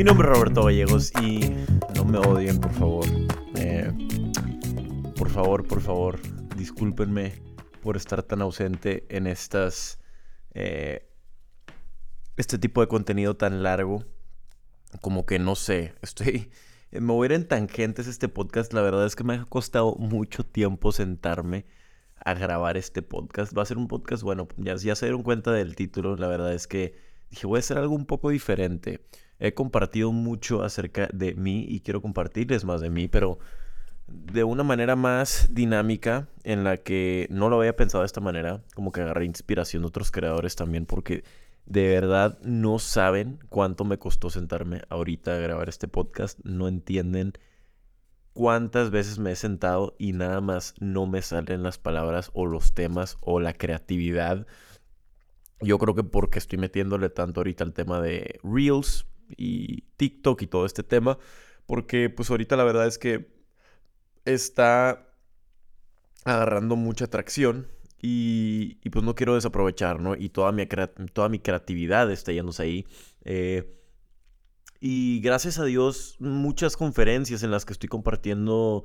Mi nombre es Roberto Gallegos y no me odien, por favor. Eh, por favor, por favor, discúlpenme por estar tan ausente en estas. Eh, este tipo de contenido tan largo. Como que no sé, estoy. Me voy a ir en tangentes este podcast. La verdad es que me ha costado mucho tiempo sentarme a grabar este podcast. Va a ser un podcast, bueno, ya, ya se dieron cuenta del título. La verdad es que dije, voy a hacer algo un poco diferente. He compartido mucho acerca de mí y quiero compartirles más de mí, pero de una manera más dinámica en la que no lo había pensado de esta manera, como que agarré inspiración de otros creadores también, porque de verdad no saben cuánto me costó sentarme ahorita a grabar este podcast, no entienden cuántas veces me he sentado y nada más no me salen las palabras o los temas o la creatividad. Yo creo que porque estoy metiéndole tanto ahorita al tema de Reels y TikTok y todo este tema, porque pues ahorita la verdad es que está agarrando mucha atracción y, pues no quiero desaprovechar, ¿no? Y toda mi, toda mi creatividad está yéndose ahí. Eh, y gracias a Dios, muchas conferencias en las que estoy compartiendo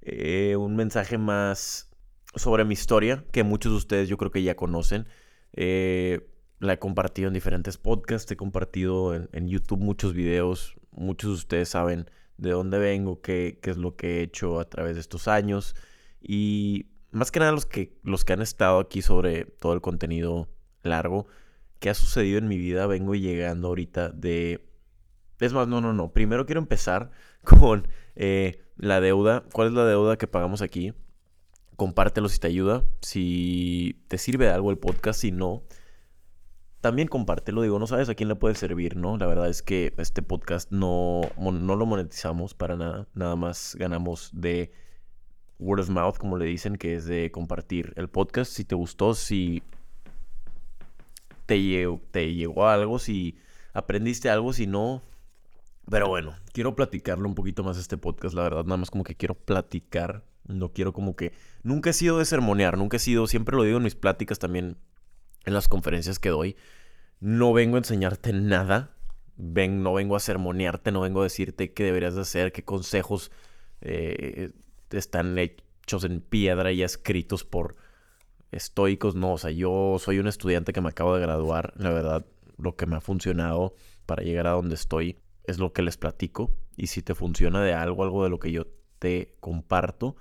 eh, un mensaje más sobre mi historia, que muchos de ustedes yo creo que ya conocen. Eh, la he compartido en diferentes podcasts, he compartido en, YouTube muchos videos. Muchos de ustedes saben de dónde vengo, qué, qué, es lo que he hecho a través de estos años. Y más que nada los que, los que han estado aquí sobre todo el contenido largo que ha sucedido en mi vida, vengo llegando ahorita de es más, no, no, no. Primero quiero empezar con eh, la deuda. ¿Cuál es la deuda que pagamos aquí? Compártelo si te ayuda. Si te sirve de algo el podcast, si no, también compártelo. Digo, no sabes a quién le puede servir, ¿no? La verdad es que este podcast no, no lo monetizamos para nada. Nada más ganamos de word of mouth, como le dicen, que es de compartir el podcast. Si te gustó, si te llegó, te llegó algo, si aprendiste algo, si no, pero bueno, quiero platicarlo un poquito más este podcast, la verdad, nada más como que quiero platicar, no quiero como que... Nunca he sido de sermonear, nunca he sido, siempre lo digo en mis pláticas también, en las conferencias que doy, no vengo a enseñarte nada, ven, no vengo a sermonearte, no vengo a decirte qué deberías de hacer, qué consejos eh, están hechos en piedra y escritos por estoicos, no, o sea, yo soy un estudiante que me acabo de graduar, la verdad, lo que me ha funcionado para llegar a donde estoy es lo que les platico y si te funciona de algo, algo de lo que yo te comparto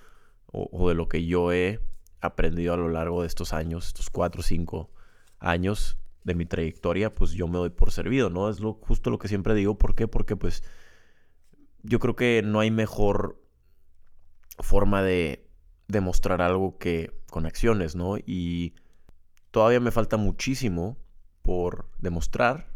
o, de lo que yo he aprendido a lo largo de estos años, estos cuatro o cinco años de mi trayectoria, pues yo me doy por servido, ¿no? Es lo, justo lo que siempre digo. ¿Por qué? Porque pues yo creo que no hay mejor forma de demostrar algo que con acciones, ¿no? Y todavía me falta muchísimo por demostrar.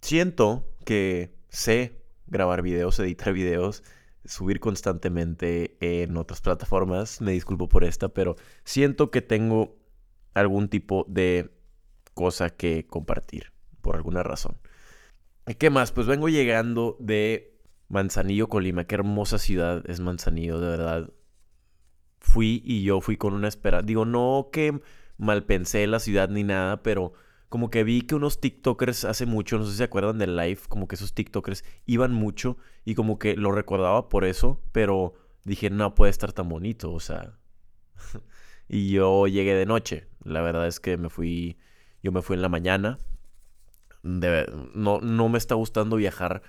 Siento que sé grabar videos, editar videos, subir constantemente en otras plataformas. Me disculpo por esta, pero siento que tengo algún tipo de cosa que compartir, por alguna razón. ¿Y qué más? Pues vengo llegando de Manzanillo, Colima. Qué hermosa ciudad es Manzanillo, de verdad. Fui y yo fui con una espera. Digo, no que mal pensé la ciudad ni nada, pero como que vi que unos TikTokers hace mucho, no sé si se acuerdan del live, como que esos TikTokers iban mucho y como que lo recordaba por eso, pero dije, no puede estar tan bonito, o sea. y yo llegué de noche. La verdad es que me fui, yo me fui en la mañana. no, no me está gustando viajar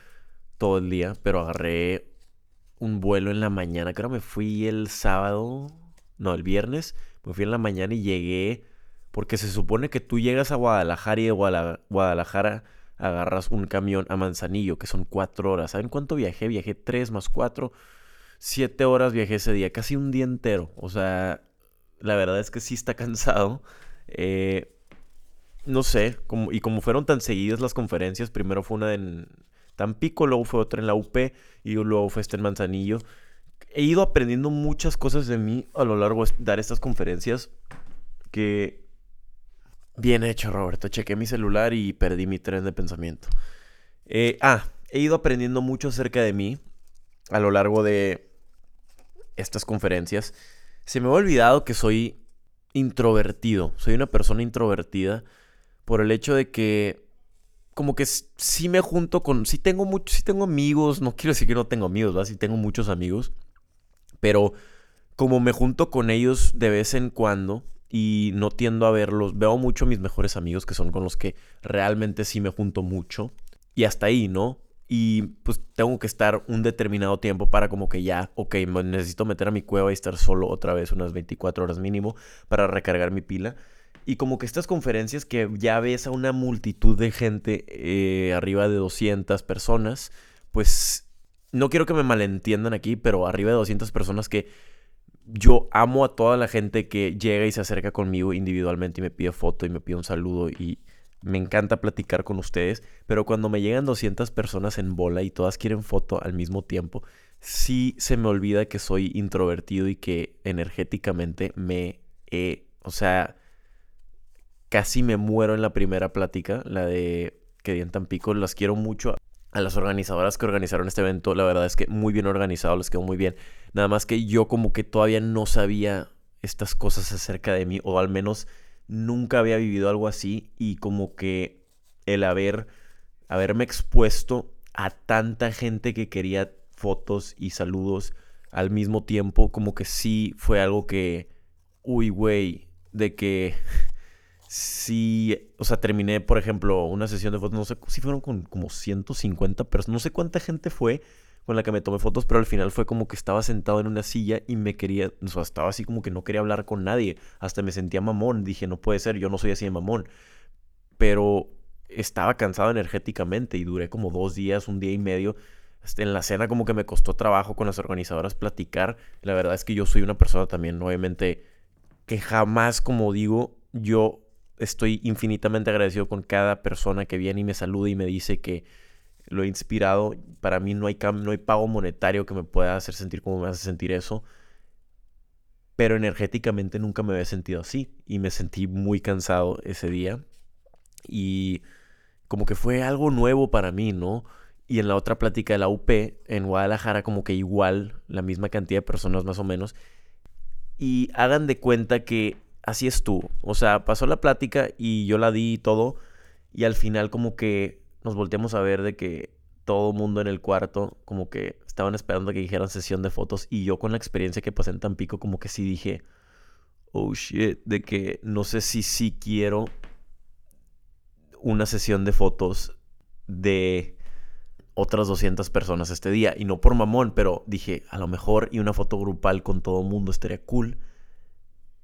todo el día, pero agarré un vuelo en la mañana. Creo que me fui el sábado, no, el viernes. Me fui en la mañana y llegué porque se supone que tú llegas a Guadalajara y de Guadalajara agarras un camión a Manzanillo, que son cuatro horas. ¿Saben cuánto viajé? Viajé tres más cuatro. Siete horas viajé ese día, casi un día entero. O sea, la verdad es que sí está cansado. Eh, no sé, como, y como fueron tan seguidas las conferencias, primero fue una en Tampico, luego fue otra en la UP y luego fue esta en Manzanillo. He ido aprendiendo muchas cosas de mí a lo largo de dar estas conferencias que Bien hecho, Roberto. Chequé mi celular y perdí mi tren de pensamiento. Eh, ah, he ido aprendiendo mucho acerca de mí a lo largo de estas conferencias. Se me ha olvidado que soy introvertido. Soy una persona introvertida por el hecho de que como que sí me junto con, sí tengo muchos, sí tengo amigos, no quiero decir que no tengo amigos, ¿verdad? Sí tengo muchos amigos, pero como me junto con ellos de vez en cuando y no tiendo a verlos, veo mucho a mis mejores amigos que son con los que realmente sí me junto mucho y hasta ahí, ¿no? Y pues tengo que estar un determinado tiempo para como que ya, ok, necesito meter a mi cueva y estar solo otra vez unas 24 horas mínimo para recargar mi pila. Y como que estas conferencias que ya ves a una multitud de gente, eh, arriba de 200 personas, pues no quiero que me malentiendan aquí, pero arriba de 200 personas que yo amo a toda la gente que llega y se acerca conmigo individualmente y me pide foto y me pide un saludo y me encanta platicar con ustedes, pero cuando me llegan 200 personas en bola y todas quieren foto al mismo tiempo, sí se me olvida que soy introvertido y que energéticamente me he, o sea, casi me muero en la primera plática, la de que di en Tampico. Las quiero mucho a las organizadoras que organizaron este evento. La verdad es que muy bien organizado, les quedó muy bien. Nada más que yo como que todavía no sabía estas cosas acerca de mí, o al menos nunca había vivido algo así. Y como que el haber, haberme expuesto a tanta gente que quería fotos y saludos al mismo tiempo, como que sí fue algo que, uy, güey, de que sí, o sea, terminé, por ejemplo, una sesión de fotos, no sé si fueron con como 150 personas, no sé cuánta gente fue con la que me tomé fotos, pero al final fue como que estaba sentado en una silla y me quería, o sea, estaba así como que no quería hablar con nadie, hasta me sentía mamón, dije, no puede ser, yo no soy así de mamón, pero estaba cansado energéticamente y duré como dos días, un día y medio. Este, en la cena como que me costó trabajo con las organizadoras platicar. La verdad es que yo soy una persona también, obviamente, que jamás, como digo, yo estoy infinitamente agradecido con cada persona que viene y me saluda y me dice que lo he inspirado. Para mí no hay, no hay pago monetario que me pueda hacer sentir como me hace sentir eso. Pero energéticamente nunca me había sentido así. Y me sentí muy cansado ese día. Y como que fue algo nuevo para mí, ¿no? Y en la otra plática de la UP, en Guadalajara, como que igual, la misma cantidad de personas más o menos. Y hagan de cuenta que así estuvo. O sea, pasó la plática y yo la di y todo. Y al final como que nos volteamos a ver de que todo mundo en el cuarto como que estaban esperando que dijeran sesión de fotos. Y yo con la experiencia que pasé en Tampico como que sí dije, oh shit, de que no sé si sí quiero una sesión de fotos de otras 200 personas este día. Y no por mamón, pero dije, a lo mejor y una foto grupal con todo mundo estaría cool.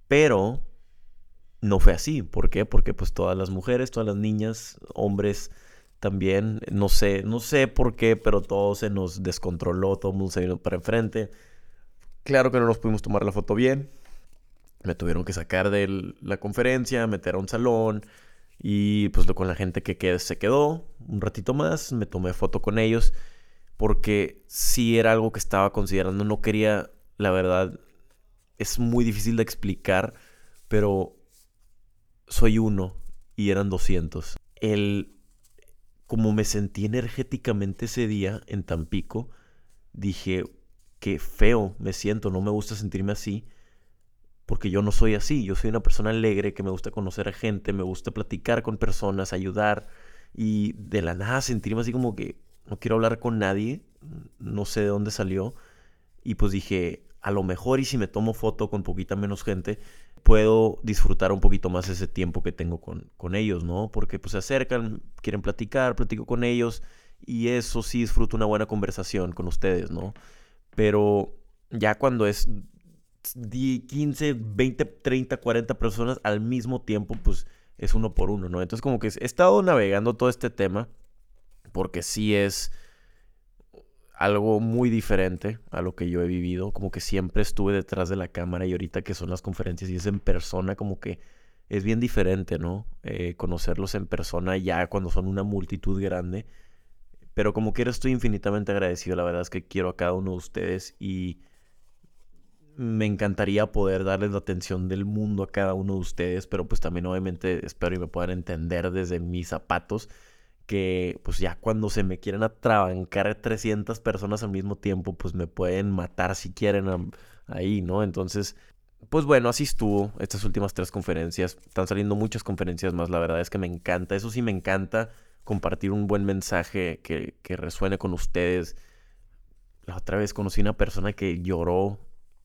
Pero no fue así. ¿Por qué? Porque pues todas las mujeres, todas las niñas, hombres también, no sé, no sé por qué, pero todo se nos descontroló, todo el mundo se vino para enfrente. Claro que no nos pudimos tomar la foto bien. Me tuvieron que sacar de la conferencia, meter a un salón y pues con la gente que se quedó un ratito más, me tomé foto con ellos porque sí era algo que estaba considerando, no quería, la verdad, es muy difícil de explicar, pero soy uno y eran 200. El, como me sentí energéticamente ese día en Tampico, dije, qué feo me siento, no me gusta sentirme así, porque yo no soy así, yo soy una persona alegre que me gusta conocer a gente, me gusta platicar con personas, ayudar, y de la nada sentirme así como que no quiero hablar con nadie, no sé de dónde salió, y pues dije, a lo mejor y si me tomo foto con poquita menos gente, puedo disfrutar un poquito más ese tiempo que tengo con, con ellos, ¿no? Porque pues se acercan, quieren platicar, platico con ellos y eso sí disfruto una buena conversación con ustedes, ¿no? Pero ya cuando es 15, 20, 30, 40 personas al mismo tiempo, pues es uno por uno, ¿no? Entonces como que he estado navegando todo este tema porque sí es algo muy diferente a lo que yo he vivido, como que siempre estuve detrás de la cámara y ahorita que son las conferencias y es en persona, como que es bien diferente, ¿no? Eh, conocerlos en persona ya cuando son una multitud grande, pero como quiera estoy infinitamente agradecido, la verdad es que quiero a cada uno de ustedes y me encantaría poder darles la atención del mundo a cada uno de ustedes, pero pues también obviamente espero y me puedan entender desde mis zapatos que pues ya cuando se me quieren atrabancar 300 personas al mismo tiempo, pues me pueden matar si quieren ahí, ¿no? Entonces, pues bueno, así estuvo estas últimas tres conferencias. Están saliendo muchas conferencias más, la verdad es que me encanta, eso sí me encanta compartir un buen mensaje que, que resuene con ustedes. La otra vez conocí una persona que lloró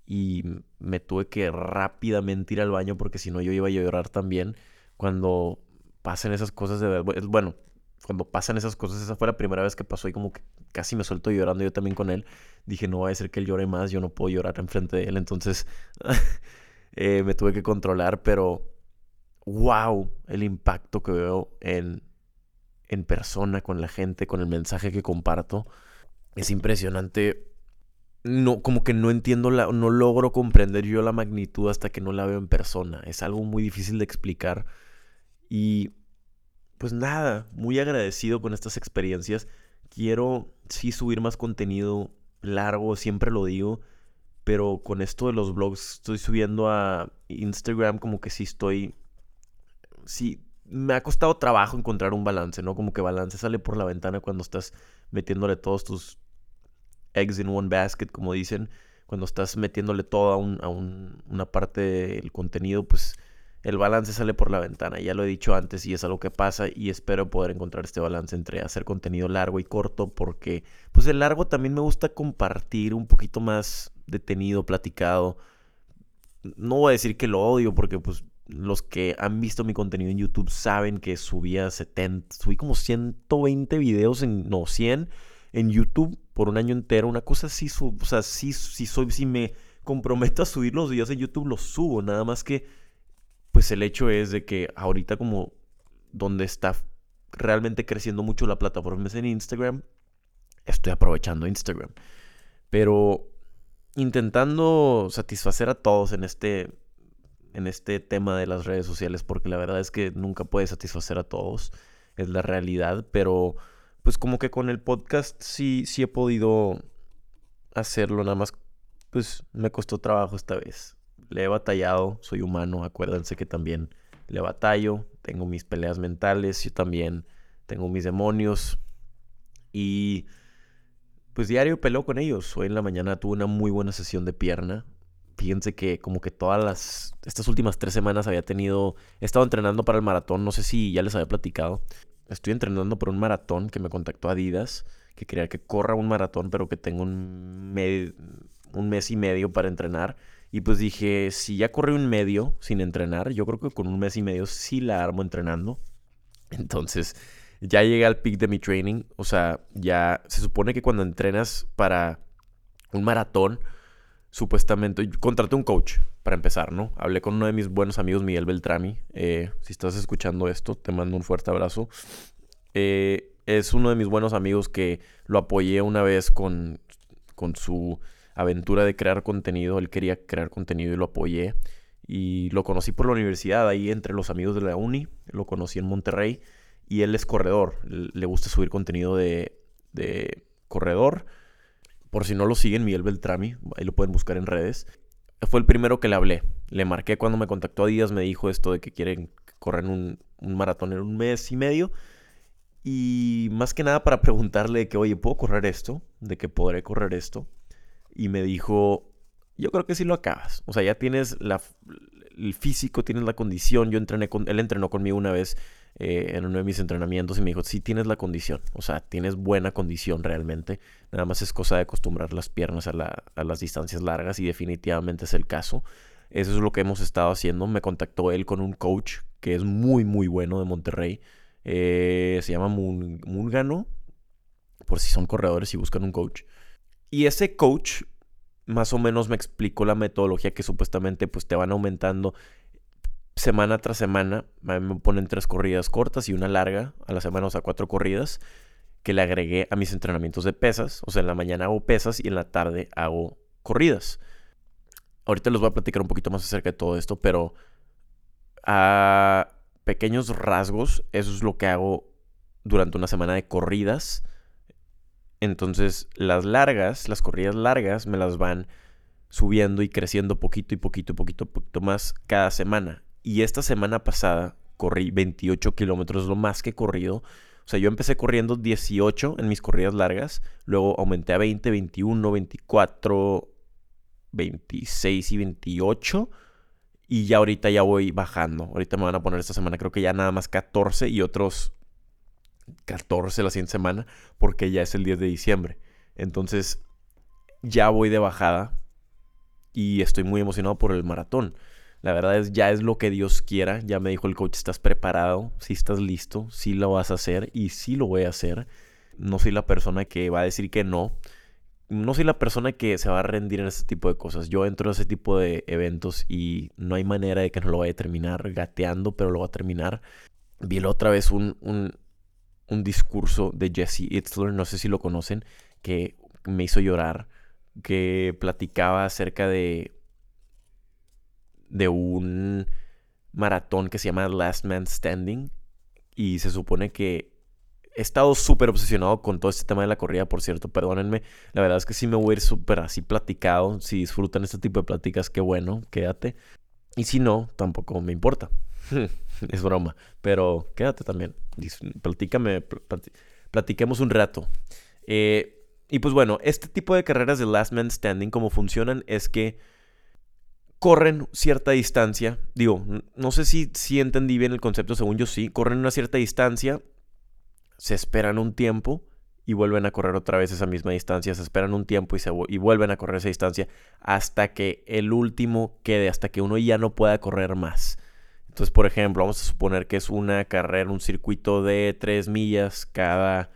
y me tuve que rápidamente ir al baño porque si no yo iba a llorar también cuando pasen esas cosas de bueno cuando pasan esas cosas esa fue la primera vez que pasó y como que casi me suelto llorando yo también con él dije no va a ser que él llore más yo no puedo llorar enfrente de él entonces eh, me tuve que controlar pero wow el impacto que veo en en persona con la gente con el mensaje que comparto es impresionante no, como que no entiendo, la, no logro comprender yo la magnitud hasta que no la veo en persona. Es algo muy difícil de explicar. Y pues nada, muy agradecido con estas experiencias. Quiero sí subir más contenido largo, siempre lo digo. Pero con esto de los blogs estoy subiendo a Instagram como que sí estoy... Sí, me ha costado trabajo encontrar un balance, ¿no? Como que balance sale por la ventana cuando estás metiéndole todos tus eggs in one basket, como dicen, cuando estás metiéndole toda a una parte del contenido, pues el balance sale por la ventana. Ya lo he dicho antes y es algo que pasa y espero poder encontrar este balance entre hacer contenido largo y corto porque pues el largo también me gusta compartir un poquito más detenido, platicado. No voy a decir que lo odio porque pues los que han visto mi contenido en YouTube saben que subía 70, subí como 120 videos en, no, 100 en YouTube por un año entero, una cosa así, o sea, sí, soy, si me comprometo a subir los videos en YouTube, los subo, nada más que, pues el hecho es de que ahorita como donde está realmente creciendo mucho la plataforma es en Instagram, estoy aprovechando Instagram, pero intentando satisfacer a todos en este en este tema de las redes sociales porque la verdad es que nunca puede satisfacer a todos, es la realidad, pero pues como que con el podcast sí, sí he podido hacerlo, nada más pues me costó trabajo esta vez. Le he batallado, soy humano, acuérdense que también le batallo, tengo mis peleas mentales, yo también tengo mis demonios y pues diario peleo con ellos. Hoy en la mañana tuve una muy buena sesión de pierna. Fíjense que como que todas las, estas últimas tres semanas había tenido, he estado entrenando para el maratón, no sé si ya les había platicado, estoy entrenando por un maratón que me contactó Adidas, que quería que corra un maratón, pero que tengo un, un mes y medio para entrenar. Y pues dije, si ya corrí un medio sin entrenar, yo creo que con un mes y medio sí la armo entrenando. Entonces, ya llegué al peak de mi training. O sea, ya se supone que cuando entrenas para un maratón, supuestamente, contraté un coach para empezar, ¿no? Hablé con uno de mis buenos amigos, Miguel Beltrami. Eh, si estás escuchando esto, te mando un fuerte abrazo. Eh, es uno de mis buenos amigos que lo apoyé una vez con, con su aventura de crear contenido. Él quería crear contenido y lo apoyé. Y lo conocí por la universidad, ahí entre los amigos de la uni. Lo conocí en Monterrey. Y él es corredor. Le gusta subir contenido de, de corredor por si no lo siguen, Miguel Beltrami, ahí lo pueden buscar en redes. Fue el primero que le hablé. Le marqué cuando me contactó a Díaz, me dijo esto de que quieren correr un, un maratón en un mes y medio. Y más que nada para preguntarle que, oye, ¿puedo correr esto? ¿De que podré correr esto? Y me dijo, yo creo que sí lo acabas. O sea, ya tienes la, el físico, tienes la condición. Yo entrené con, él entrenó conmigo una vez eh, en uno de mis entrenamientos y me dijo, sí tienes la condición, o sea, tienes buena condición realmente, nada más es cosa de acostumbrar las piernas a, las distancias largas y definitivamente es el caso. Eso es lo que hemos estado haciendo. Me contactó él con un coach que es muy, muy bueno de Monterrey. Eh, se llama Mungano, por si son corredores y buscan un coach. Y ese coach más o menos me explicó la metodología que supuestamente pues te van aumentando semana tras semana me ponen tres corridas cortas y una larga a la semana, o sea, cuatro corridas que le agregué a mis entrenamientos de pesas. O sea, en la mañana hago pesas y en la tarde hago corridas. Ahorita les voy a platicar un poquito más acerca de todo esto, pero a pequeños rasgos, eso es lo que hago durante una semana de corridas. Entonces, las largas, las corridas largas, me las van subiendo y creciendo poquito y poquito y poquito, más cada semana. Y esta semana pasada corrí 28 kilómetros, lo más que he corrido. O sea, yo empecé corriendo 18 en mis corridas largas, luego aumenté a 20, 21, 24, 26 y 28. Y ya ahorita ya voy bajando. Ahorita me van a poner esta semana creo que ya nada más 14 y otros 14 la siguiente semana, porque ya es el 10 de diciembre. Entonces, ya voy de bajada y estoy muy emocionado por el maratón. La verdad es, ya es lo que Dios quiera. Ya me dijo el coach, estás preparado, si estás listo, si lo vas a hacer y sí lo voy a hacer. No soy la persona que va a decir que no. No soy la persona que se va a rendir en este tipo de cosas. Yo entro a ese tipo de eventos y no hay manera de que no lo vaya a terminar gateando, pero lo va a terminar. Vi la otra vez un, un discurso de Jesse Itzler, no sé si lo conocen, que me hizo llorar, que platicaba acerca de de un maratón que se llama Last Man Standing. Y se supone que he estado súper obsesionado con todo este tema de la corrida, por cierto, perdónenme. La verdad es que sí me voy a ir súper así platicado. Si disfrutan este tipo de pláticas, qué bueno, quédate. Y si no, tampoco me importa. es broma, pero quédate también. Platícame, platiquemos un rato. Eh, y pues bueno, este tipo de carreras de Last Man Standing, como funcionan es que corren cierta distancia. Digo, no sé si, entendí bien el concepto, según yo sí. Corren una cierta distancia, se esperan un tiempo y vuelven a correr otra vez esa misma distancia. Se esperan un tiempo y vuelven a correr esa distancia hasta que el último quede, hasta que uno ya no pueda correr más. Entonces, por ejemplo, vamos a suponer que es una carrera, un circuito de 3 millas cada,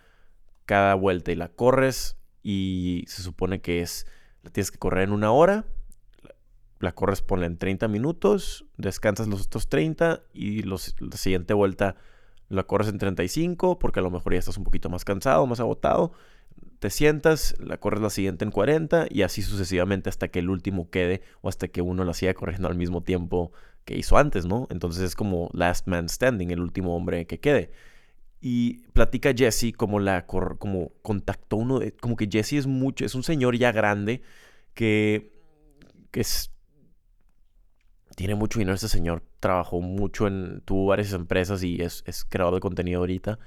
cada vuelta y la corres y se supone que es, la tienes que correr en una hora la corresponde en 30 minutos, descansas los otros 30 y la siguiente vuelta la corres en 35 porque a lo mejor ya estás un poquito más cansado, más agotado. Te sientas, la corres la siguiente en 40 y así sucesivamente hasta que el último quede o hasta que uno la siga corriendo al mismo tiempo que hizo antes, ¿no? Entonces es como last man standing, el último hombre que quede. Y platica Jesse como la como contactó uno de, como que Jesse es mucho, es un señor ya grande que que es tiene mucho dinero este señor, trabajó mucho en, tuvo varias empresas y es, creador de contenido ahorita.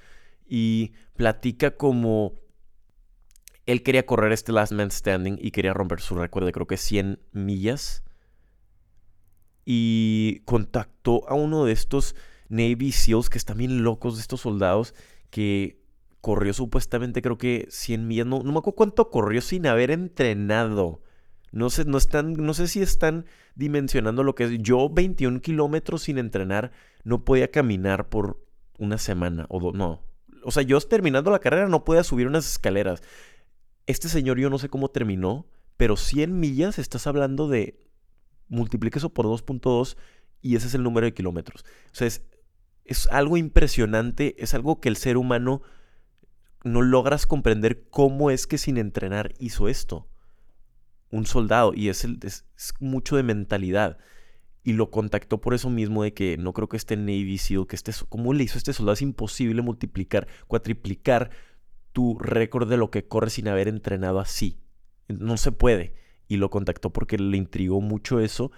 Y platica como él quería correr este Last Man Standing y quería romper su récord de creo que 100 millas. Y contactó a uno de estos Navy SEALs que están bien locos de estos soldados que corrió supuestamente creo que 100 millas. No, me acuerdo cuánto corrió sin haber entrenado. No sé, no están, no sé si están dimensionando lo que es. Yo 21 kilómetros sin entrenar no podía caminar por una semana o dos, no. O sea, yo terminando la carrera no podía subir unas escaleras. Este señor yo no sé cómo terminó, pero 100 millas estás hablando de multiplique eso por 2.2 y ese es el número de kilómetros. O sea, es, algo impresionante, es algo que el ser humano no logras comprender cómo es que sin entrenar hizo esto un soldado y es, mucho de mentalidad. Y lo contactó por eso mismo de que no creo que esté Navy SEAL, que esté, ¿cómo le hizo este soldado? Es imposible multiplicar, cuatriplicar tu récord de lo que corre sin haber entrenado así. No se puede. Y lo contactó porque le intrigó mucho eso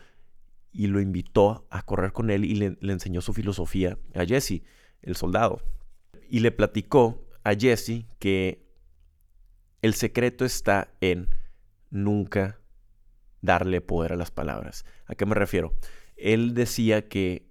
y lo invitó a correr con él y le, enseñó su filosofía a Jesse, el soldado. Y le platicó a Jesse que el secreto está en nunca darle poder a las palabras. ¿A qué me refiero? Él decía que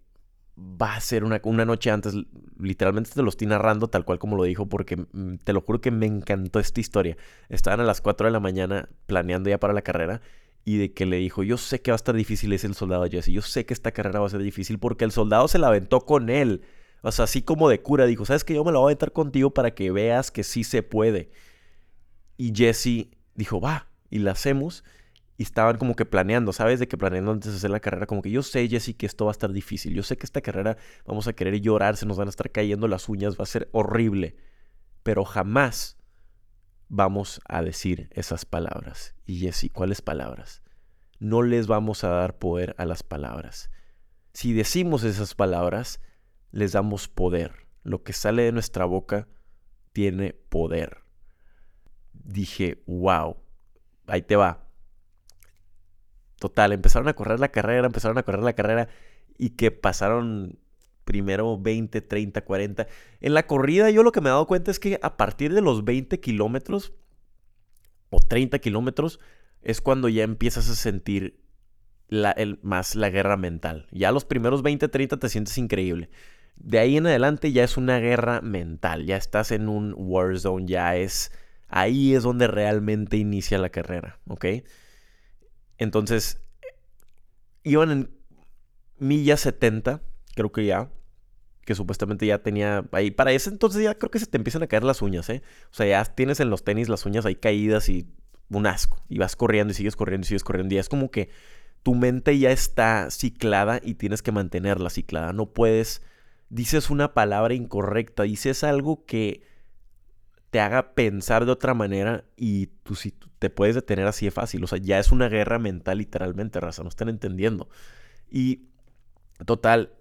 va a ser una, una, noche antes, literalmente te lo estoy narrando tal cual como lo dijo, porque mm, te lo juro que me encantó esta historia. Estaban a las 4 de la mañana planeando ya para la carrera y de que le dijo, yo sé que va a estar difícil, es el soldado Jesse, yo sé que esta carrera va a ser difícil porque el soldado se la aventó con él. O sea, así como de cura, dijo, sabes que yo me la voy a aventar contigo para que veas que sí se puede. Y Jesse dijo, va, y la hacemos. Y estaban como que planeando, ¿sabes? De que planeando antes de hacer la carrera, como que yo sé, Jesse, que esto va a estar difícil. Yo sé que esta carrera vamos a querer llorar, se nos van a estar cayendo las uñas, va a ser horrible. Pero jamás vamos a decir esas palabras. Y Jesse, ¿cuáles palabras? No les vamos a dar poder a las palabras. Si decimos esas palabras, les damos poder. Lo que sale de nuestra boca tiene poder. Dije, wow, ahí te va. Total, empezaron a correr la carrera, empezaron a correr la carrera y que pasaron primero 20, 30, 40. En la corrida yo lo que me he dado cuenta es que a partir de los 20 kilómetros o 30 kilómetros es cuando ya empiezas a sentir la, más la guerra mental. Ya los primeros 20, 30 te sientes increíble. De ahí en adelante ya es una guerra mental, ya estás en un war zone, ya es... Ahí es donde realmente inicia la carrera, ¿ok? Entonces, iban en milla 70, creo que ya, que supuestamente ya tenía ahí. Para ese entonces ya creo que se te empiezan a caer las uñas, ¿eh? O sea, ya tienes en los tenis las uñas ahí caídas y un asco. Y vas corriendo y sigues corriendo y sigues corriendo. Y es como que tu mente ya está ciclada y tienes que mantenerla ciclada. No puedes, dices una palabra incorrecta, dices algo que te haga pensar de otra manera y si te puedes detener así de fácil. O sea, ya es una guerra mental literalmente, raza, no están entendiendo. Y total,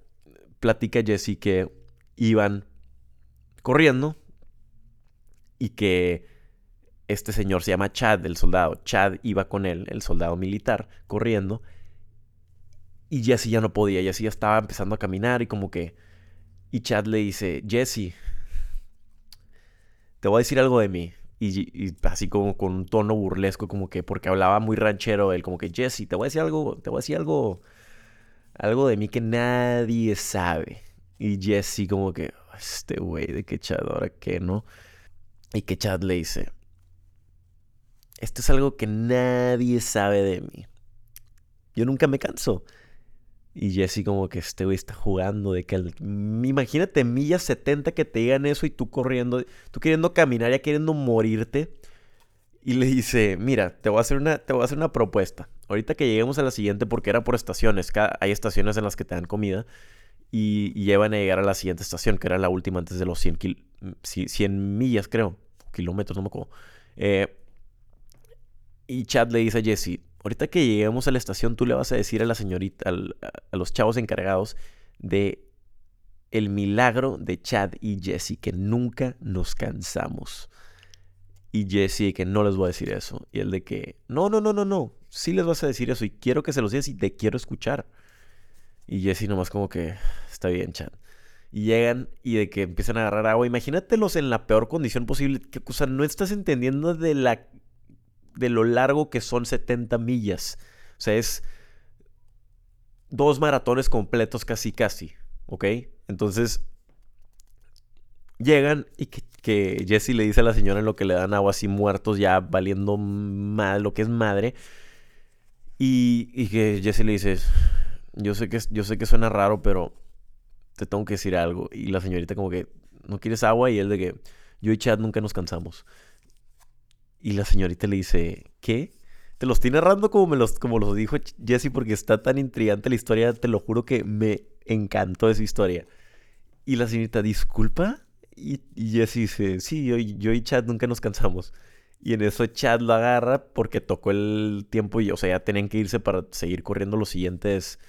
platica Jesse que iban corriendo y que este señor se llama Chad, el soldado. Chad iba con él, el soldado militar, corriendo. Y Jesse ya no podía, Jesse ya estaba empezando a caminar y como que... Y Chad le dice, Jesse, te voy a decir algo de mí. Y, así como con un tono burlesco, como que, porque hablaba muy ranchero él, como que, Jesse, te voy a decir algo, te voy a decir algo, algo de mí que nadie sabe. Y Jesse como que, este güey, de qué Chad, ahora qué, ¿no? Y que Chad le dice, esto es algo que nadie sabe de mí. Yo nunca me canso. Y Jesse como que este güey está jugando de que... Imagínate millas 70 que te digan eso y tú corriendo, tú queriendo caminar, ya queriendo morirte. Y le dice, mira, te voy a hacer una, te voy a hacer una propuesta. Ahorita que lleguemos a la siguiente, porque era por estaciones, hay estaciones en las que te dan comida. Y, llevan a llegar a la siguiente estación, que era la última antes de los 100, 100 millas, creo. Kilómetros, no me acuerdo. Eh, y Chad le dice a Jesse, ahorita que lleguemos a la estación, tú le vas a decir a la señorita, a los chavos encargados de el milagro de Chad y Jesse, que nunca nos cansamos. Y Jesse que no les voy a decir eso. Y el de que, no, no, no, no, no, sí les vas a decir eso y quiero que se los digas y te quiero escuchar. Y Jesse nomás como que, está bien, Chad. Y llegan y de que empiezan a agarrar agua. Imagínatelos en la peor condición posible. Que, o sea, no estás entendiendo de la de lo largo que son 70 millas. O sea, es dos maratones completos casi, casi. ¿Ok? Entonces, llegan y que, Jesse le dice a la señora en lo que le dan agua así muertos, ya valiendo mal lo que es madre. Y, y que Jesse le dice, yo sé, que, yo sé que suena raro, pero te tengo que decir algo. Y la señorita como que, ¿no quieres agua? Y él de que, yo y Chad nunca nos cansamos. Y la señorita le dice, ¿qué? Te lo estoy narrando como, me los, como los dijo Jesse porque está tan intrigante la historia, te lo juro que me encantó esa historia. Y la señorita, disculpa. Y, Jesse dice, sí, yo, yo y Chad nunca nos cansamos. Y en eso Chad lo agarra porque tocó el tiempo y, o sea, ya tenían que irse para seguir corriendo los siguientes,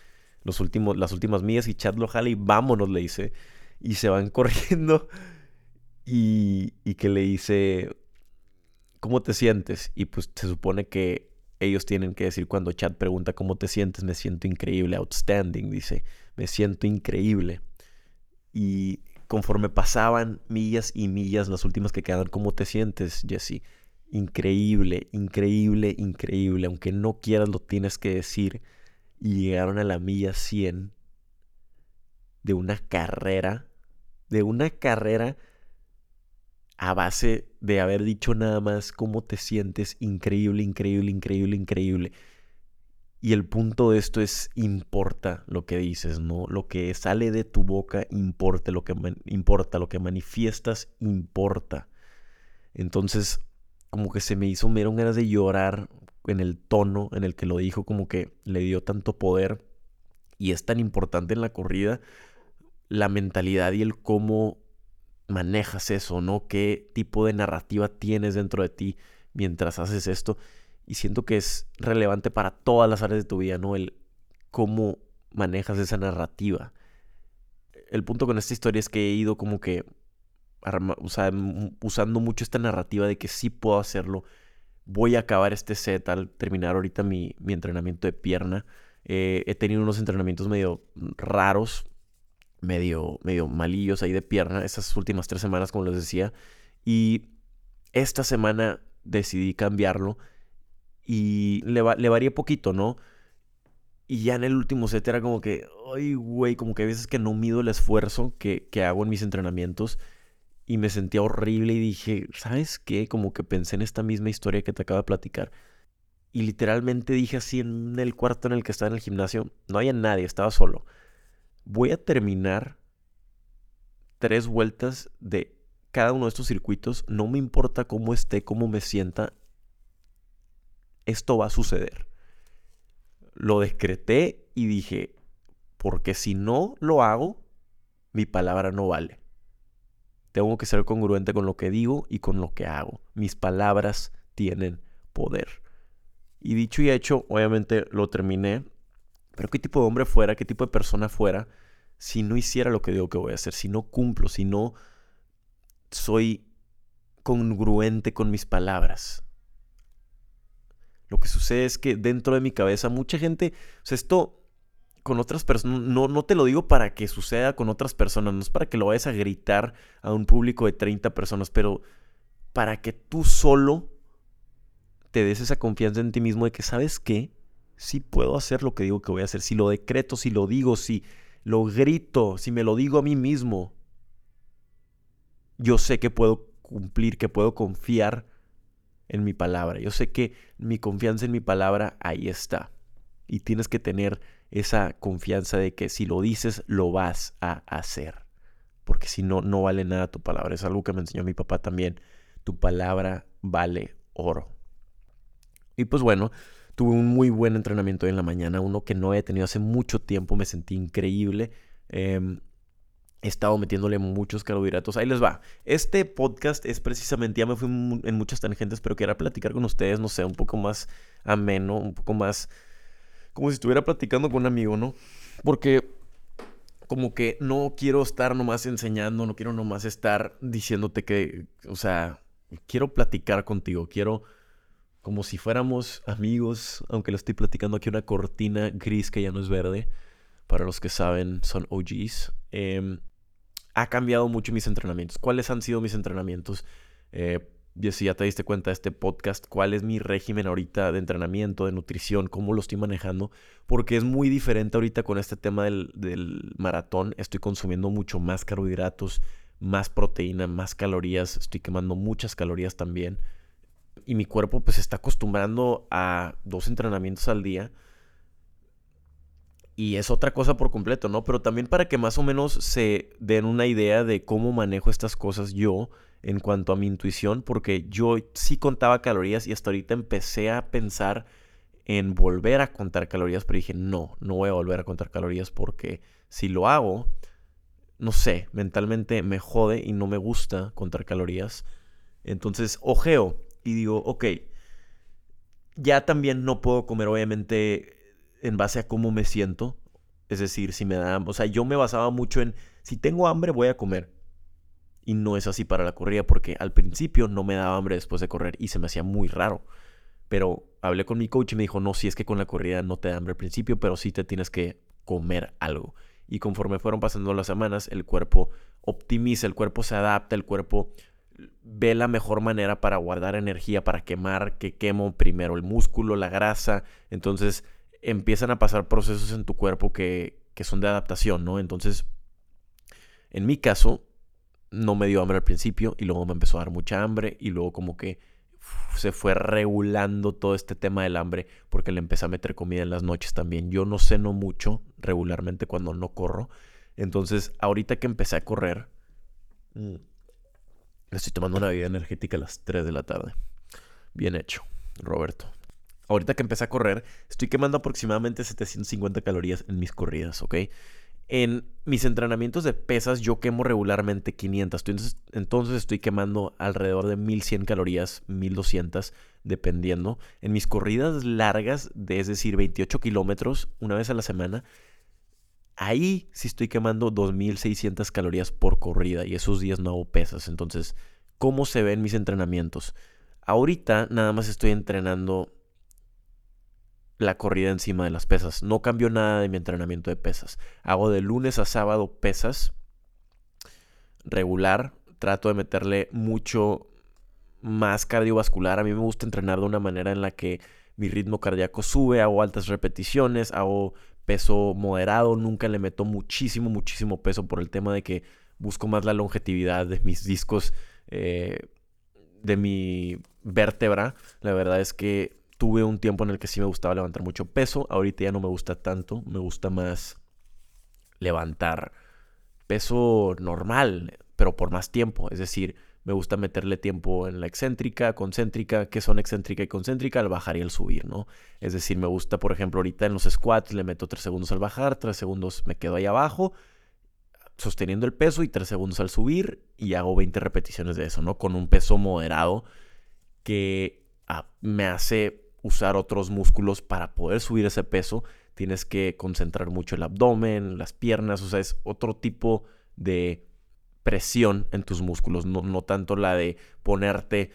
los últimos, las últimas millas. Y Chad lo jala y vámonos, le dice. Y se van corriendo. Y, y que le dice, ¿cómo te sientes? Y pues se supone que ellos tienen que decir cuando Chad pregunta cómo te sientes, me siento increíble, outstanding, dice, me siento increíble. Y conforme pasaban millas y millas, las últimas que quedan, ¿cómo te sientes, Jesse? Increíble, increíble, increíble. Aunque no quieras, lo tienes que decir. Y llegaron a la milla 100 de una carrera, de una carrera a base de haber dicho nada más cómo te sientes increíble, increíble, increíble, increíble. Y el punto de esto es importa lo que dices, ¿no? Lo que sale de tu boca importa, lo que importa, lo que manifiestas importa. Entonces, como que se me hizo, me ganas de llorar en el tono en el que lo dijo, como que le dio tanto poder y es tan importante en la corrida la mentalidad y el cómo manejas eso, ¿no? ¿Qué tipo de narrativa tienes dentro de ti mientras haces esto? Y siento que es relevante para todas las áreas de tu vida, ¿no? El cómo manejas esa narrativa. El punto con esta historia es que he ido como que usando mucho esta narrativa de que sí puedo hacerlo. Voy a acabar este set al terminar ahorita mi, entrenamiento de pierna. Eh, he tenido unos entrenamientos medio raros medio, medio malillos ahí de pierna esas últimas tres semanas, como les decía. Y esta semana decidí cambiarlo y le, le varié poquito, ¿no? Y ya en el último set era como que, ay, güey, como que a veces que no mido el esfuerzo que, que hago en mis entrenamientos y me sentía horrible y dije, ¿sabes qué? Como que pensé en esta misma historia que te acabo de platicar. Y literalmente dije así en el cuarto en el que estaba en el gimnasio, no había nadie, estaba solo. Voy a terminar tres vueltas de cada uno de estos circuitos, no me importa cómo esté, cómo me sienta, esto va a suceder. Lo decreté y dije, porque si no lo hago, mi palabra no vale. Tengo que ser congruente con lo que digo y con lo que hago. Mis palabras tienen poder. Y dicho y hecho, obviamente lo terminé. Pero qué tipo de hombre fuera, qué tipo de persona fuera, si no hiciera lo que digo que voy a hacer, si no cumplo, si no soy congruente con mis palabras. Lo que sucede es que dentro de mi cabeza mucha gente, o sea, esto con otras personas, no, no te lo digo para que suceda con otras personas, no es para que lo vayas a gritar a un público de 30 personas, pero para que tú solo te des esa confianza en ti mismo de que sabes qué, sí puedo hacer lo que digo que voy a hacer, si lo decreto, si lo digo, si lo grito, si me lo digo a mí mismo, yo sé que puedo cumplir, que puedo confiar en mi palabra. Yo sé que mi confianza en mi palabra ahí está. Y tienes que tener esa confianza de que si lo dices, lo vas a hacer. Porque si no, no vale nada tu palabra. Es algo que me enseñó mi papá también. Tu palabra vale oro. Y pues bueno, tuve un muy buen entrenamiento en la mañana, uno que no he tenido hace mucho tiempo, me sentí increíble. Em, he estado metiéndole muchos carbohidratos. Ahí les va. Este podcast es precisamente, ya me fui en muchas tangentes, pero quería platicar con ustedes, no sé, un poco más ameno, un poco más como si estuviera platicando con un amigo, ¿no? Porque como que no quiero estar nomás enseñando, no quiero nomás estar diciéndote que, o sea, quiero platicar contigo, quiero como si fuéramos amigos, aunque lo estoy platicando aquí una cortina gris que ya no es verde, para los que saben son OGs. Em, ha cambiado mucho mis entrenamientos. ¿Cuáles han sido mis entrenamientos? Eh, y si ya te diste cuenta de este podcast, cuál es mi régimen ahorita de entrenamiento, de nutrición, cómo lo estoy manejando, porque es muy diferente ahorita con este tema del, del maratón. Estoy consumiendo mucho más carbohidratos, más proteína, más calorías, estoy quemando muchas calorías también. Y mi cuerpo pues se está acostumbrando a dos entrenamientos al día. Y es otra cosa por completo, ¿no? Pero también para que más o menos se den una idea de cómo manejo estas cosas yo en cuanto a mi intuición, porque yo sí contaba calorías y hasta ahorita empecé a pensar en volver a contar calorías, pero dije, no, no voy a volver a contar calorías porque si lo hago, no sé, mentalmente me jode y no me gusta contar calorías. Entonces, ojeo y digo, ok, ya también no puedo comer obviamente en base a cómo me siento. Es decir, si me da, o sea, yo me basaba mucho en, si tengo hambre voy a comer. Y no es así para la corrida porque al principio no me daba hambre después de correr y se me hacía muy raro. Pero hablé con mi coach y me dijo, no, si es que con la corrida no te da hambre al principio, pero sí te tienes que comer algo. Y conforme fueron pasando las semanas, el cuerpo optimiza, el cuerpo se adapta, el cuerpo ve la mejor manera para guardar energía, para quemar, que quemo primero el músculo, la grasa. Entonces empiezan a pasar procesos en tu cuerpo que, que son de adaptación, ¿no? Entonces, en mi caso, no me dio hambre al principio y luego me empezó a dar mucha hambre y luego como que se fue regulando todo este tema del hambre porque le empecé a meter comida en las noches también. Yo no ceno mucho regularmente cuando no corro. Entonces, ahorita que empecé a correr, mm, estoy tomando una bebida energética a las 3 de la tarde. Bien hecho, Roberto. Ahorita que empecé a correr, estoy quemando aproximadamente 750 calorías en mis corridas, ¿ok? En mis entrenamientos de pesas yo quemo regularmente 500. Entonces, estoy quemando alrededor de 1100 calorías, 1200, dependiendo. En mis corridas largas, de, es decir, 28 kilómetros, una vez a la semana, ahí sí estoy quemando 2600 calorías por corrida y esos días no hago pesas. Entonces, ¿cómo se ven mis entrenamientos? Ahorita nada más estoy entrenando la corrida encima de las pesas. No cambio nada de mi entrenamiento de pesas. Hago de lunes a sábado pesas regular. Trato de meterle mucho más cardiovascular. A mí me gusta entrenar de una manera en la que mi ritmo cardíaco sube, hago altas repeticiones, hago peso moderado, nunca le meto muchísimo, muchísimo peso por el tema de que busco más la longevidad de mis discos, eh, de mi vértebra. La verdad es que tuve un tiempo en el que sí me gustaba levantar mucho peso, ahorita ya no me gusta tanto, me gusta más levantar peso normal, pero por más tiempo, es decir, me gusta meterle tiempo en la excéntrica, concéntrica, que son excéntrica y concéntrica, al bajar y al subir, ¿no? Es decir, me gusta, por ejemplo, ahorita en los squats le meto 3 segundos al bajar, 3 segundos me quedo ahí abajo, sosteniendo el peso y 3 segundos al subir y hago 20 repeticiones de eso, ¿no? Con un peso moderado que ah, me hace usar otros músculos para poder subir ese peso. Tienes que concentrar mucho el abdomen, las piernas, o sea, es otro tipo de presión en tus músculos, no, tanto la de ponerte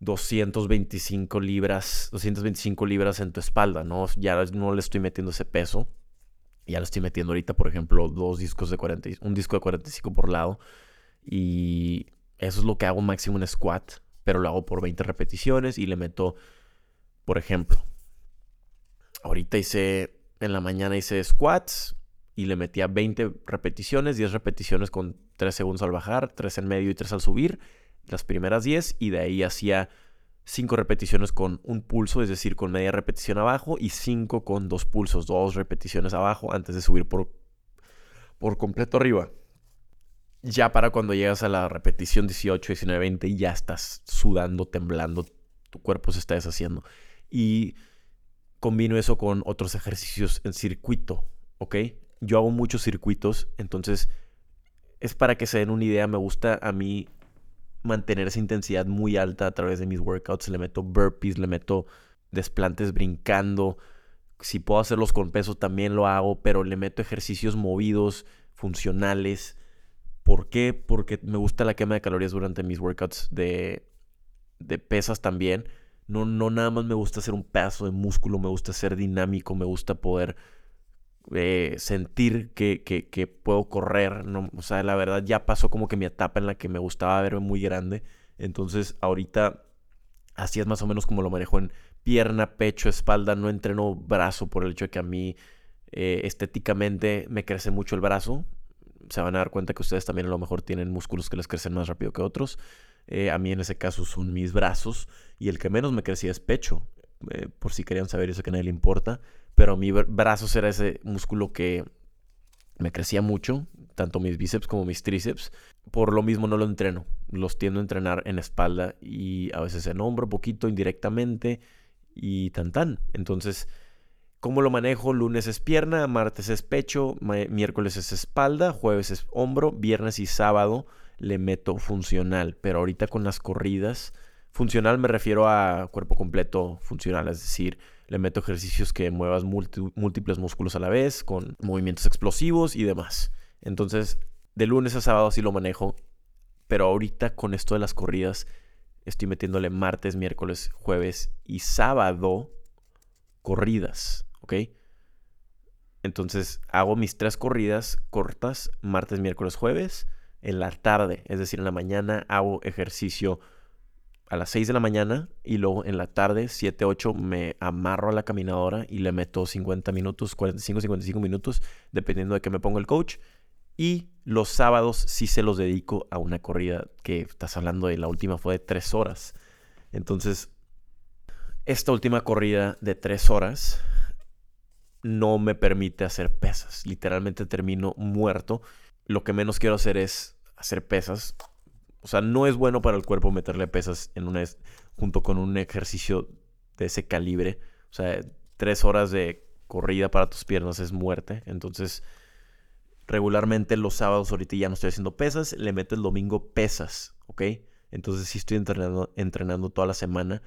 225 libras, 225 libras en tu espalda, ¿no? Ya no le estoy metiendo ese peso. Ya le estoy metiendo ahorita, por ejemplo, dos discos de 40, un disco de 45 por lado. Y eso es lo que hago máximo en squat, pero lo hago por 20 repeticiones y le meto, por ejemplo, ahorita hice, en la mañana hice squats y le metía 20 repeticiones, 10 repeticiones con 3 segundos al bajar, 3 en medio y 3 al subir, las primeras 10 y de ahí hacía 5 repeticiones con un pulso, es decir, con media repetición abajo y 5 con dos pulsos, dos repeticiones abajo antes de subir por, por completo arriba. Ya para cuando llegas a la repetición 18, 19, 20 ya estás sudando, temblando, tu cuerpo se está deshaciendo. Y combino eso con otros ejercicios en circuito, ¿ok? Yo hago muchos circuitos, entonces es para que se den una idea, me gusta a mí mantener esa intensidad muy alta a través de mis workouts. Le meto burpees, le meto desplantes brincando. Si puedo hacerlos con peso también lo hago, pero le meto ejercicios movidos, funcionales. ¿Por qué? Porque me gusta la quema de calorías durante mis workouts de, de pesas también. No, no nada más me gusta hacer un pedazo de músculo, me gusta ser dinámico, me gusta poder eh, sentir que, puedo correr. No, o sea, la verdad ya pasó como que mi etapa en la que me gustaba verme muy grande. Entonces ahorita así es más o menos como lo manejo en pierna, pecho, espalda. No entreno brazo por el hecho de que a mí eh, estéticamente me crece mucho el brazo. Se van a dar cuenta que ustedes también a lo mejor tienen músculos que les crecen más rápido que otros. Eh, a mí en ese caso son mis brazos y el que menos me crecía es pecho. por si querían saber eso que a nadie le importa pero mi brazo era ese músculo que me crecía mucho, tanto mis bíceps como mis tríceps. Por lo mismo no lo entreno, los tiendo a entrenar en espalda y a veces en hombro, poquito indirectamente y tan tan. Entonces, ¿cómo lo manejo? Lunes es pierna, martes es pecho, miércoles es espalda, jueves es hombro, viernes y sábado le meto funcional. Pero ahorita con las corridas, funcional me refiero a cuerpo completo funcional, es decir, le meto ejercicios que muevas múltiples músculos a la vez, con movimientos explosivos y demás. Entonces, de lunes a sábado sí lo manejo, pero ahorita con esto de las corridas, estoy metiéndole martes, miércoles, jueves y sábado corridas, ¿ok? Entonces hago mis tres corridas cortas, martes, miércoles, jueves, en la tarde, es decir, en la mañana hago ejercicio a las 6 de la mañana y luego en la tarde, 7, 8, me amarro a la caminadora y le meto 50 minutos, 45, 55 minutos, dependiendo de que me ponga el coach. Y los sábados sí se los dedico a una corrida que estás hablando de la última fue de 3 horas. Entonces, esta última corrida de 3 horas no me permite hacer pesas. Literalmente termino muerto. Lo que menos quiero hacer es hacer pesas o sea, no es bueno para el cuerpo meterle pesas en una, junto con un ejercicio de ese calibre. O sea, tres horas de corrida para tus piernas es muerte. Entonces, regularmente los sábados, ahorita ya no estoy haciendo pesas, le meto el domingo pesas, ¿ok? Entonces sí estoy entrenando, entrenando toda la semana.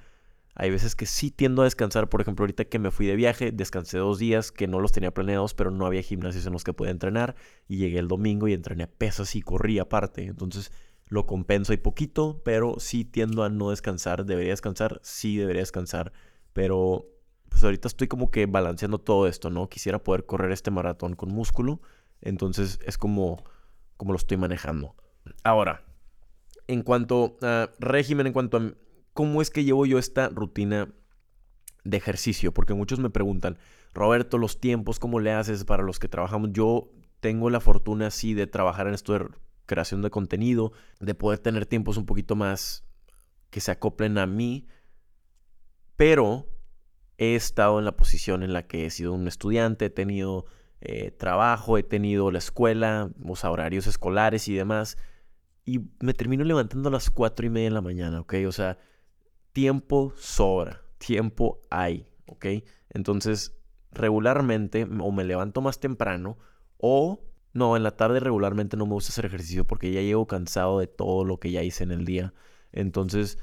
Hay veces que sí tiendo a descansar. Por ejemplo, ahorita que me fui de viaje, descansé dos días que no los tenía planeados, pero no había gimnasios en los que podía entrenar. Y llegué el domingo y entrené pesas y corrí aparte. Entonces lo compenso y poquito, pero sí tiendo a no descansar. ¿Debería descansar? Sí, debería descansar. Pero pues ahorita estoy como que balanceando todo esto, ¿no? Quisiera poder correr este maratón con músculo. Entonces es como, como lo estoy manejando. Ahora, en cuanto a régimen, en cuanto a cómo es que llevo yo esta rutina de ejercicio, porque muchos me preguntan, Roberto, los tiempos, ¿cómo le haces para los que trabajamos? Yo tengo la fortuna así de trabajar en esto de creación de contenido, de poder tener tiempos un poquito más que se acoplen a mí, pero he estado en la posición en la que he sido un estudiante, he tenido eh, trabajo, he tenido la escuela, los horarios escolares y demás, y me termino levantando a las cuatro y media de la mañana, ¿ok? O sea, tiempo sobra, tiempo hay, ¿ok? Entonces, regularmente o me levanto más temprano o no, en la tarde regularmente no me gusta hacer ejercicio porque ya llego cansado de todo lo que ya hice en el día. Entonces,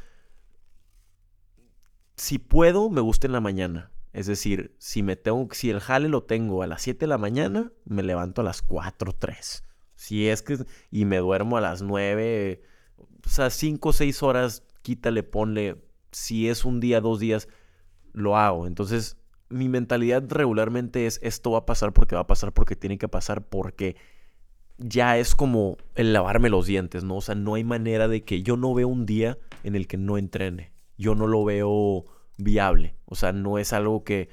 si puedo, me gusta en la mañana. Es decir, si me tengo, si el jale lo tengo a las 7 de la mañana, me levanto a las 4, 3. Si es que, y me duermo a las 9, o sea, 5 o 6 horas, quítale, ponle, si es un día, dos días, lo hago. Entonces, mi mentalidad regularmente es esto va a pasar porque va a pasar porque tiene que pasar porque ya es como el lavarme los dientes, ¿no? O sea, no hay manera de que yo no veo un día en el que no entrene. Yo no lo veo viable. O sea, no es algo que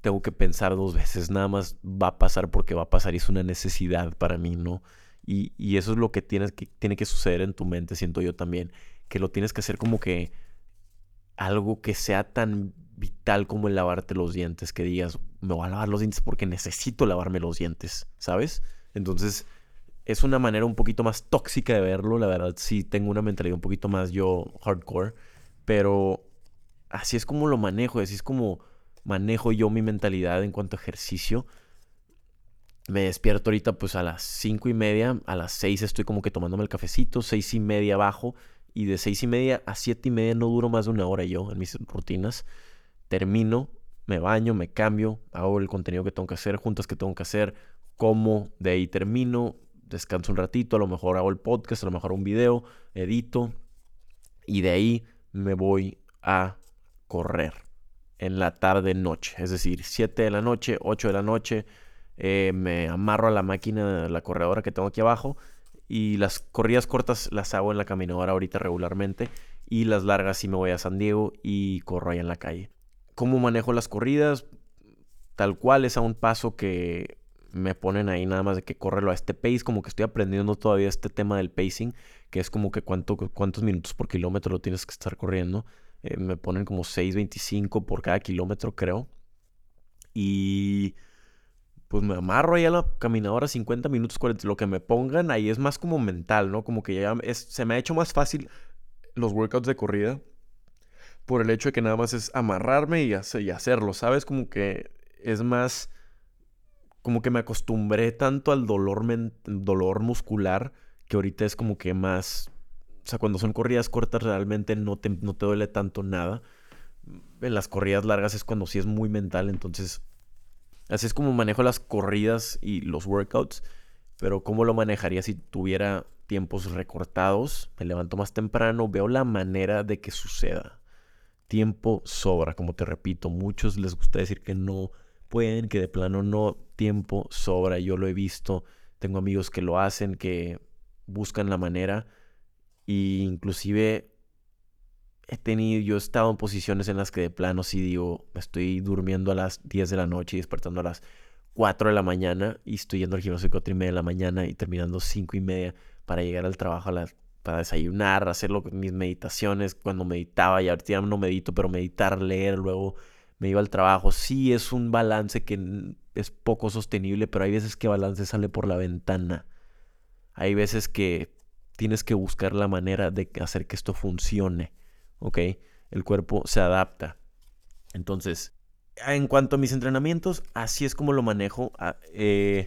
tengo que pensar dos veces. Nada más va a pasar porque va a pasar y es una necesidad para mí, ¿no? Y, y eso es lo que, tienes que tiene que suceder en tu mente, siento yo también. Que lo tienes que hacer como que algo que sea tan vital como el lavarte los dientes, que digas, me voy a lavar los dientes porque necesito lavarme los dientes, ¿sabes? Entonces, es una manera un poquito más tóxica de verlo, la verdad, sí tengo una mentalidad un poquito más yo hardcore, pero así es como lo manejo, así es como manejo yo mi mentalidad en cuanto a ejercicio. Me despierto ahorita pues a las cinco y media, a las seis estoy como que tomándome el cafecito, seis y media abajo, y de seis y media a siete y media no duro más de una hora yo en mis rutinas termino, me baño, me cambio, hago el contenido que tengo que hacer, juntas que tengo que hacer, como, de ahí termino, descanso un ratito, a lo mejor hago el podcast, a lo mejor un video, edito y de ahí me voy a correr en la tarde noche, es decir, 7 de la noche, 8 de la noche, eh, me amarro a la máquina de la corredora que tengo aquí abajo y las corridas cortas las hago en la caminadora ahorita regularmente y las largas sí me voy a San Diego y corro ahí en la calle cómo manejo las corridas, tal cual es a un paso que me ponen ahí nada más de que córrelo a este pace, como que estoy aprendiendo todavía este tema del pacing, que es como que cuánto, cuántos minutos por kilómetro lo tienes que estar corriendo. Eh, me ponen como 6.25 por cada kilómetro, creo. Y pues me amarro ahí a la caminadora 50 minutos, 40, lo que me pongan ahí es más como mental, ¿no? Como que ya se me ha hecho más fácil los workouts de corrida por el hecho de que nada más es amarrarme y, hacerlo, ¿sabes? Como que es más, como que me acostumbré tanto al dolor, dolor muscular que ahorita es como que más, o sea, cuando son corridas cortas realmente no te, no te duele tanto nada. En las corridas largas es cuando sí es muy mental, entonces así es como manejo las corridas y los workouts, pero ¿cómo lo manejaría si tuviera tiempos recortados? Me levanto más temprano, veo la manera de que suceda tiempo sobra, como te repito, muchos les gusta decir que no pueden, que de plano no, tiempo sobra, yo lo he visto, tengo amigos que lo hacen, que buscan la manera e inclusive he tenido, yo he estado en posiciones en las que de plano sí digo, estoy durmiendo a las 10 de la noche y despertando a las 4 de la mañana y estoy yendo al gimnasio a 4 y media de la mañana y terminando 5 y media para llegar al trabajo a las para desayunar, hacer mis meditaciones cuando meditaba y ahorita ya no medito, pero meditar, leer, luego me iba al trabajo. Sí es un balance que es poco sostenible, pero hay veces que balance sale por la ventana. Hay veces que tienes que buscar la manera de hacer que esto funcione, ¿ok? El cuerpo se adapta. Entonces, en cuanto a mis entrenamientos, así es como lo manejo. Ah, eh,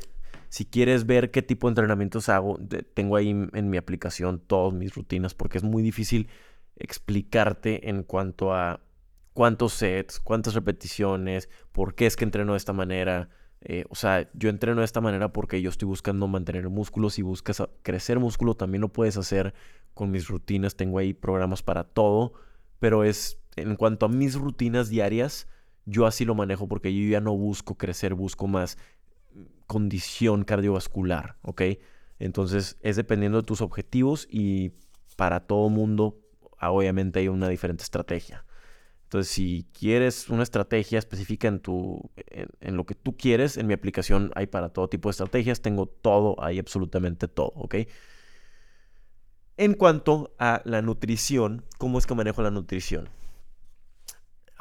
si quieres ver qué tipo de entrenamientos hago, tengo ahí en mi aplicación todas mis rutinas porque es muy difícil explicarte en cuanto a cuántos sets, cuántas repeticiones, por qué es que entreno de esta manera. Eh, o sea, yo entreno de esta manera porque yo estoy buscando mantener músculos. Si buscas crecer músculo, también lo puedes hacer con mis rutinas. Tengo ahí programas para todo. Pero es en cuanto a mis rutinas diarias, yo así lo manejo porque yo ya no busco crecer, busco más condición cardiovascular, ¿ok? Entonces es dependiendo de tus objetivos y para todo mundo obviamente hay una diferente estrategia. Entonces, si quieres una estrategia específica en, tu, en, lo que tú quieres, en mi aplicación hay para todo tipo de estrategias. Tengo todo, hay absolutamente todo, ¿ok? En cuanto a la nutrición, ¿cómo es que manejo la nutrición?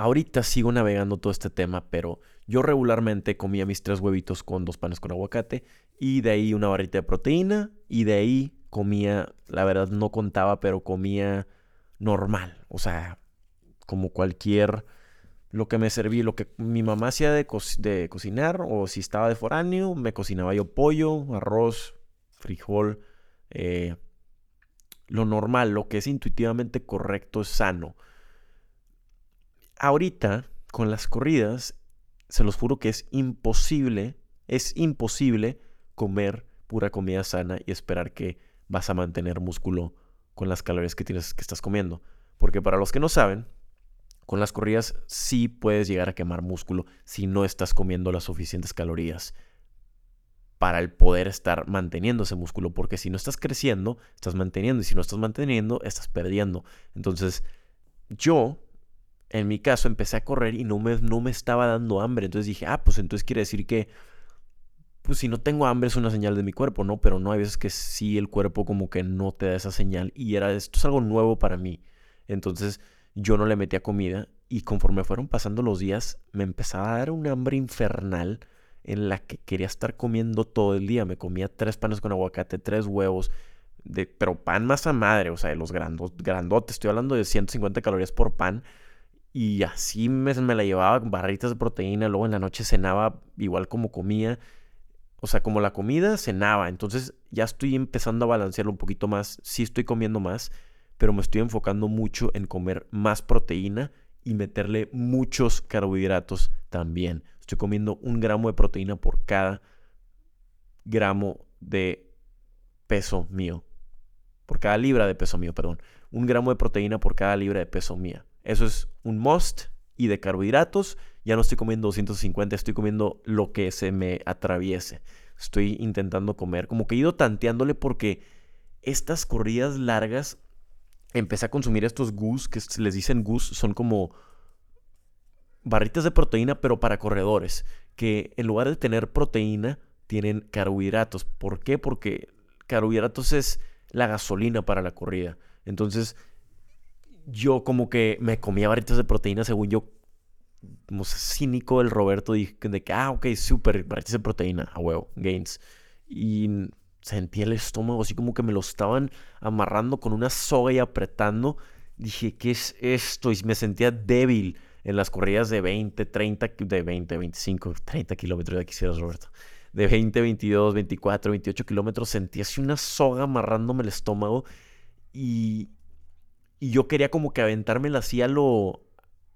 Ahorita sigo navegando todo este tema, pero yo regularmente comía mis tres huevitos con dos panes con aguacate y de ahí una barrita de proteína y de ahí comía, la verdad no contaba, pero comía normal, o sea, como cualquier lo que me serví, lo que mi mamá hacía de, de, cocinar, o si estaba de foráneo, me cocinaba yo pollo, arroz, frijol, eh, lo normal, lo que es intuitivamente correcto, es sano. Ahorita, con las corridas, se los juro que es imposible, es imposible comer pura comida sana y esperar que vas a mantener músculo con las calorías que tienes que estás comiendo. Porque para los que no saben, con las corridas sí puedes llegar a quemar músculo si no estás comiendo las suficientes calorías para el poder estar manteniendo ese músculo, porque si no estás creciendo, estás manteniendo, y si no estás manteniendo, estás perdiendo. Entonces, yo, en mi caso, empecé a correr y no me, no me estaba dando hambre. Entonces dije, ah, pues entonces quiere decir que, pues si no tengo hambre es una señal de mi cuerpo, ¿no? Pero no, hay veces que sí el cuerpo como que no te da esa señal y era, esto es algo nuevo para mí. Entonces, yo no le metía comida y conforme fueron pasando los días me empezaba a dar un hambre infernal en la que quería estar comiendo todo el día. Me comía tres panes con aguacate, tres huevos, de, pero pan más a madre, o sea, de los grandos, grandotes. Estoy hablando de 150 calorías por pan. Y así me, me la llevaba barritas de proteína. Luego en la noche cenaba igual como comía. O sea, como la comida, cenaba. Entonces ya estoy empezando a balancearlo un poquito más. Sí estoy comiendo más pero me estoy enfocando mucho en comer más proteína y meterle muchos carbohidratos también. Estoy comiendo un gramo de proteína por cada gramo de peso mío. Por cada libra de peso mío, perdón. Un gramo de proteína por cada libra de peso mía. Eso es un must. Y de carbohidratos, ya no estoy comiendo 250, estoy comiendo lo que se me atraviese. Estoy intentando comer, como que he ido tanteándole porque estas corridas largas empecé a consumir estos goose, que les dicen goose, son como barritas de proteína, pero para corredores, que en lugar de tener proteína, tienen carbohidratos. ¿Por qué? Porque carbohidratos es la gasolina para la corrida. Entonces, yo como que me comía barritas de proteína, según yo, como cínico el Roberto, dije de que, ah, ok, súper, barritas de proteína, a huevo, gains. Y sentía el estómago así como que me lo estaban amarrando con una soga y apretando. Dije, ¿qué es esto? Y me sentía débil en las corridas de 20, 30, de 20, 25, 30 kilómetros, ya quisieras, Roberto. De 20, 22, 24, 28 kilómetros, sentía así una soga amarrándome el estómago y, y yo quería como que aventármela así a lo,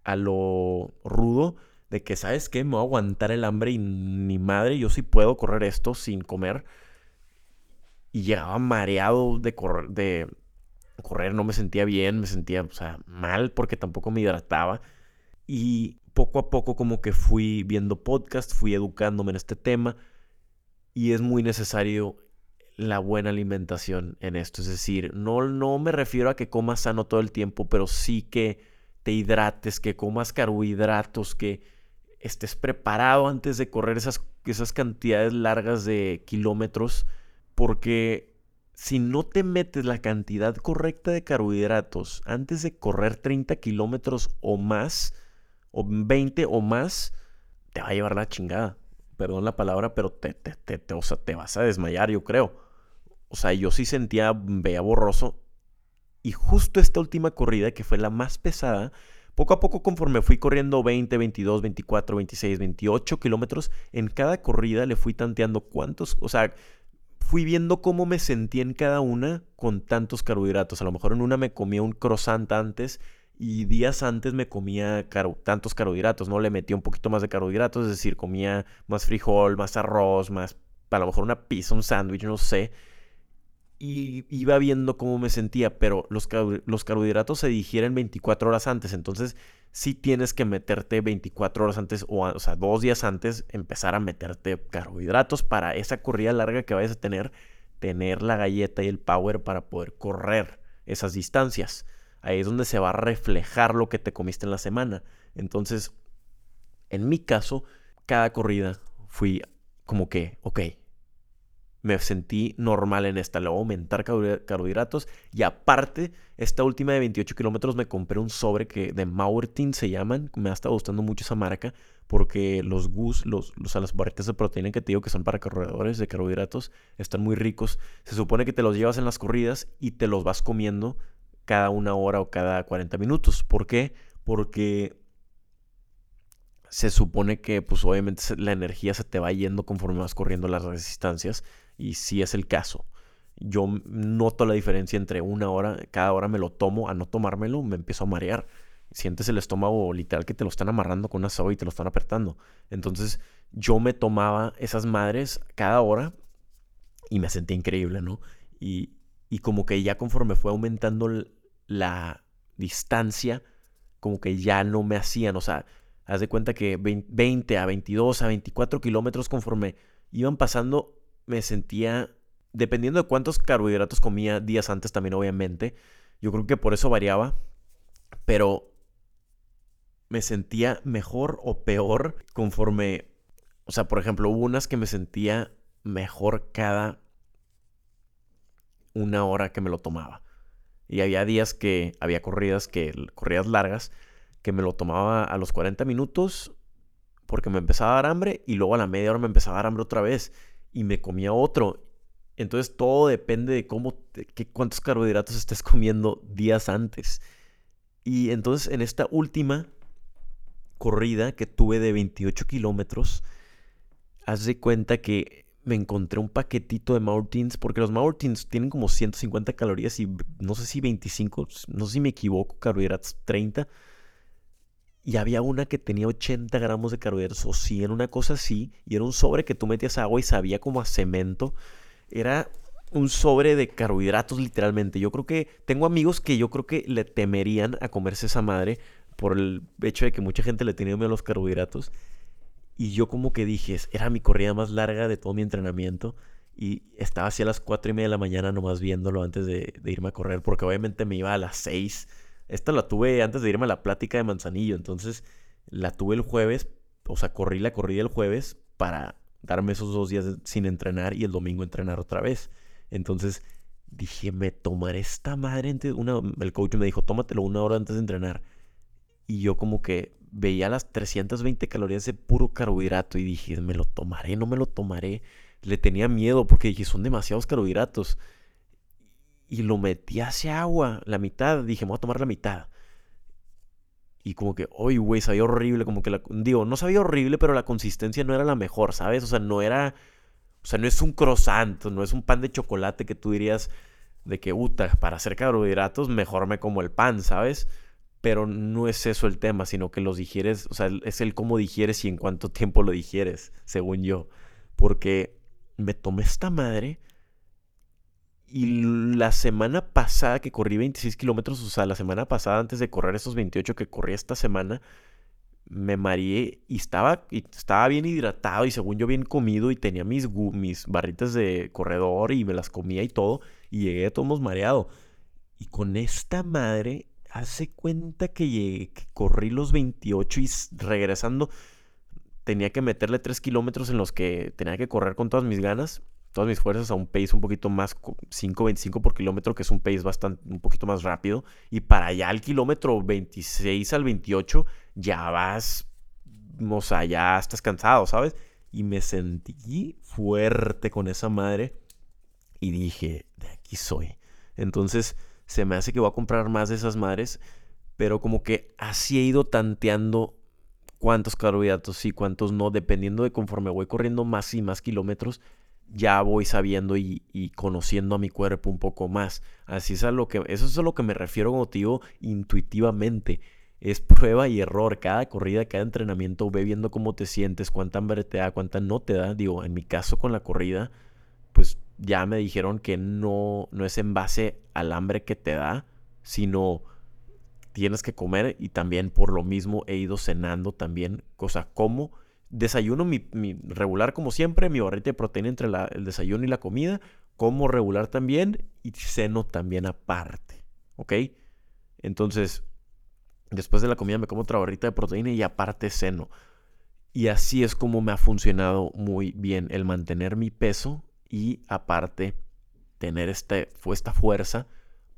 a lo rudo, de que, ¿sabes qué? Me voy a aguantar el hambre y ni madre, yo sí puedo correr esto sin comer y llegaba mareado de correr, de correr, no me sentía bien, me sentía, o sea, mal porque tampoco me hidrataba. Y poco a poco como que fui viendo podcast, fui educándome en este tema y es muy necesario la buena alimentación en esto. Es decir, no, no me refiero a que comas sano todo el tiempo, pero sí que te hidrates, que comas carbohidratos, que estés preparado antes de correr esas, esas cantidades largas de kilómetros porque si no te metes la cantidad correcta de carbohidratos antes de correr 30 kilómetros o más, o 20 o más, te va a llevar la chingada. Perdón la palabra, pero te, te, te, te vas a desmayar, yo creo. O sea, yo sí sentía, veía borroso. Y justo esta última corrida, que fue la más pesada, poco a poco conforme fui corriendo 20, 22, 24, 26, 28 kilómetros, en cada corrida le fui tanteando cuántos, o sea, fui viendo cómo me sentía en cada una con tantos carbohidratos. A lo mejor en una me comía un croissant antes y días antes me comía tantos carbohidratos, ¿no? Le metía un poquito más de carbohidratos, es decir, comía más frijol, más arroz, más, a lo mejor una pizza, un sándwich, no sé. Y iba viendo cómo me sentía, pero los, los carbohidratos se digieren 24 horas antes, entonces si tienes que meterte 24 horas antes o, o sea, dos días antes, empezar a meterte carbohidratos para esa corrida larga que vayas a tener, tener la galleta y el power para poder correr esas distancias. ahí es donde se va a reflejar lo que te comiste en la semana. Entonces, en mi caso, cada corrida fui como que, ok, me sentí normal en esta. Le voy a aumentar carbohidratos. Y aparte, esta última de 28 kilómetros me compré un sobre que de Maurtin se llaman. Me ha estado gustando mucho esa marca. Porque los gus, los, los, las barritas de proteína que te digo que son para corredores de carbohidratos, están muy ricos. Se supone que te los llevas en las corridas y te los vas comiendo cada una hora o cada 40 minutos. ¿Por qué? Porque se supone que pues obviamente la energía se te va yendo conforme vas corriendo las resistencias y si es el caso. Yo noto la diferencia entre una hora, cada hora me lo tomo, a no tomármelo me empiezo a marear. Sientes el estómago literal que te lo están amarrando con una soga y te lo están apretando. Entonces yo me tomaba esas madres cada hora y me sentía increíble, ¿no? Y, y como que ya conforme fue aumentando la distancia, como que ya no me hacían, o sea, haz de cuenta que 20 a 22 a 24 kilómetros conforme iban pasando, me sentía, dependiendo de cuántos carbohidratos comía días antes también, obviamente, yo creo que por eso variaba, pero me sentía mejor o peor conforme, o sea, por ejemplo, hubo unas que me sentía mejor cada una hora que me lo tomaba. Y había días que había corridas que corridas largas que me lo tomaba a los 40 minutos porque me empezaba a dar hambre y luego a la media hora me empezaba a dar hambre otra vez y me comía otro. Entonces todo depende de cómo, qué, cuántos carbohidratos estés comiendo días antes. Y entonces en esta última corrida que tuve de 28 kilómetros, haz de cuenta que me encontré un paquetito de Martins, porque los Martins tienen como 150 calorías y no sé si 25, no sé si me equivoco, carbohidratos 30. Y había una que tenía 80 gramos de carbohidratos o 100, una cosa así. Y era un sobre que tú metías agua y sabía como a cemento. Era un sobre de carbohidratos literalmente. Yo creo que tengo amigos que yo creo que le temerían a comerse esa madre por el hecho de que mucha gente le tenía miedo a los carbohidratos. Y yo como que dije, era mi corrida más larga de todo mi entrenamiento. Y estaba así a las 4 y media de la mañana nomás viéndolo antes de, de irme a correr. Porque obviamente me iba a las 6 esta la tuve antes de irme a la plática de Manzanillo, entonces la tuve el jueves, o sea, corrí la corrida el jueves para darme esos dos días sin entrenar y el domingo entrenar otra vez. Entonces dije, me tomaré esta madre antes, una, el coach me dijo, tómatelo una hora antes de entrenar. Y yo como que veía las 320 calorías de puro carbohidrato y dije, me lo tomaré, no me lo tomaré. Le tenía miedo porque dije, son demasiados carbohidratos y lo metí hacia agua, la mitad. Dije, voy a tomar la mitad. Y como que, uy, güey, sabía horrible. Como que la. Digo, no sabía horrible, pero la consistencia no era la mejor, ¿sabes? O sea, no era. O sea, no es un croissant, no es un pan de chocolate que tú dirías de que, uta, para hacer carbohidratos, mejor me como el pan, ¿sabes? Pero no es eso el tema, sino que los digieres, o sea, es el cómo digieres y en cuánto tiempo lo digieres, según yo. Porque me tomé esta madre y la semana pasada que corrí 26 kilómetros, o sea, la semana pasada antes de correr esos 28 que corrí esta semana, me mareé y estaba, y estaba bien hidratado y según yo bien comido y tenía mis, mis barritas de corredor y me las comía y todo y llegué a todos mareado. Y con esta madre, hace cuenta que llegué, que corrí los 28 y regresando tenía que meterle 3 kilómetros en los que tenía que correr con todas mis ganas todas mis fuerzas a un pace un poquito más 5.25 por kilómetro, que es un pace bastante un poquito más rápido. Y para allá al kilómetro 26 al 28 ya vas, o sea, ya estás cansado, ¿sabes? Y me sentí fuerte con esa madre y dije, de aquí soy. Entonces se me hace que voy a comprar más de esas madres, pero como que así he ido tanteando cuántos carbohidratos y cuántos no, dependiendo de conforme voy corriendo más y más kilómetros ya voy sabiendo y, conociendo a mi cuerpo un poco más. Así es a lo que, eso es a lo que me refiero como digo intuitivamente. Es prueba y error. Cada corrida, cada entrenamiento, ve viendo cómo te sientes, cuánta hambre te da, cuánta no te da. Digo, en mi caso con la corrida, pues ya me dijeron que no, no es en base al hambre que te da, sino tienes que comer y también por lo mismo he ido cenando también, cosa como Desayuno mi, regular como siempre, mi barrita de proteína entre el desayuno y la comida. Como regular también y ceno también aparte. ¿Ok? Entonces, después de la comida me como otra barrita de proteína y aparte ceno. Y así es como me ha funcionado muy bien el mantener mi peso y aparte tener este, esta fuerza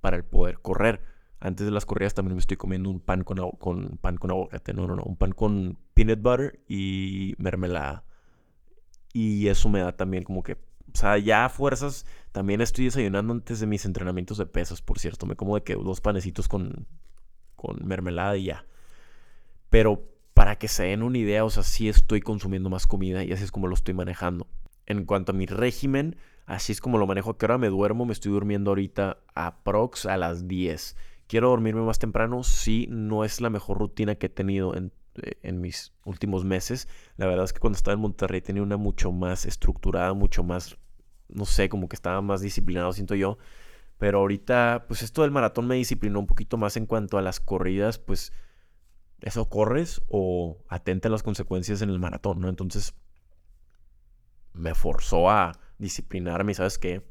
para el poder correr. Antes de las corridas también me estoy comiendo un pan con, con pan con aguacate. No, no, no. Un pan con peanut butter y mermelada. Y eso me da también como que, o sea, ya fuerzas. También estoy desayunando antes de mis entrenamientos de pesas, por cierto. Me como de que dos panecitos con, con mermelada y ya. Pero para que se den una idea, o sea, sí estoy consumiendo más comida y así es como lo estoy manejando. En cuanto a mi régimen, así es como lo manejo. ¿A qué hora me duermo? Me estoy durmiendo ahorita a prox a las 10. ¿Quiero dormirme más temprano? Sí, no es la mejor rutina que he tenido en, eh, en mis últimos meses. La verdad es que cuando estaba en Monterrey tenía una mucho más estructurada, mucho más, no sé, como que estaba más disciplinado, siento yo. Pero ahorita, pues esto del maratón me disciplinó un poquito más en cuanto a las corridas, pues eso corres o atenta a las consecuencias en el maratón, ¿no? Entonces me forzó a disciplinarme, ¿sabes qué?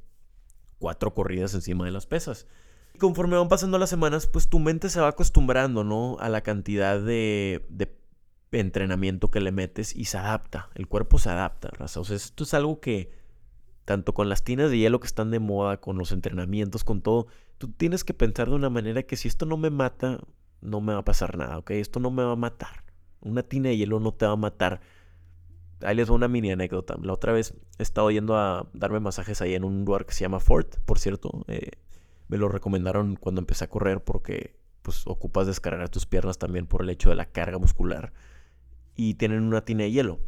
Cuatro corridas encima de las pesas. Y conforme van pasando las semanas, pues tu mente se va acostumbrando, ¿no? A la cantidad de, de entrenamiento que le metes y se adapta. El cuerpo se adapta, raza. O sea, esto es algo que, tanto con las tinas de hielo que están de moda, con los entrenamientos, con todo, tú tienes que pensar de una manera que si esto no me mata, no me va a pasar nada, ¿ok? Esto no me va a matar. Una tina de hielo no te va a matar. Ahí les doy una mini anécdota. La otra vez he estado yendo a darme masajes ahí en un lugar que se llama Fort, por cierto. Eh, me lo recomendaron cuando empecé a correr porque pues ocupas descargar tus piernas también por el hecho de la carga muscular. Y tienen una tina de hielo.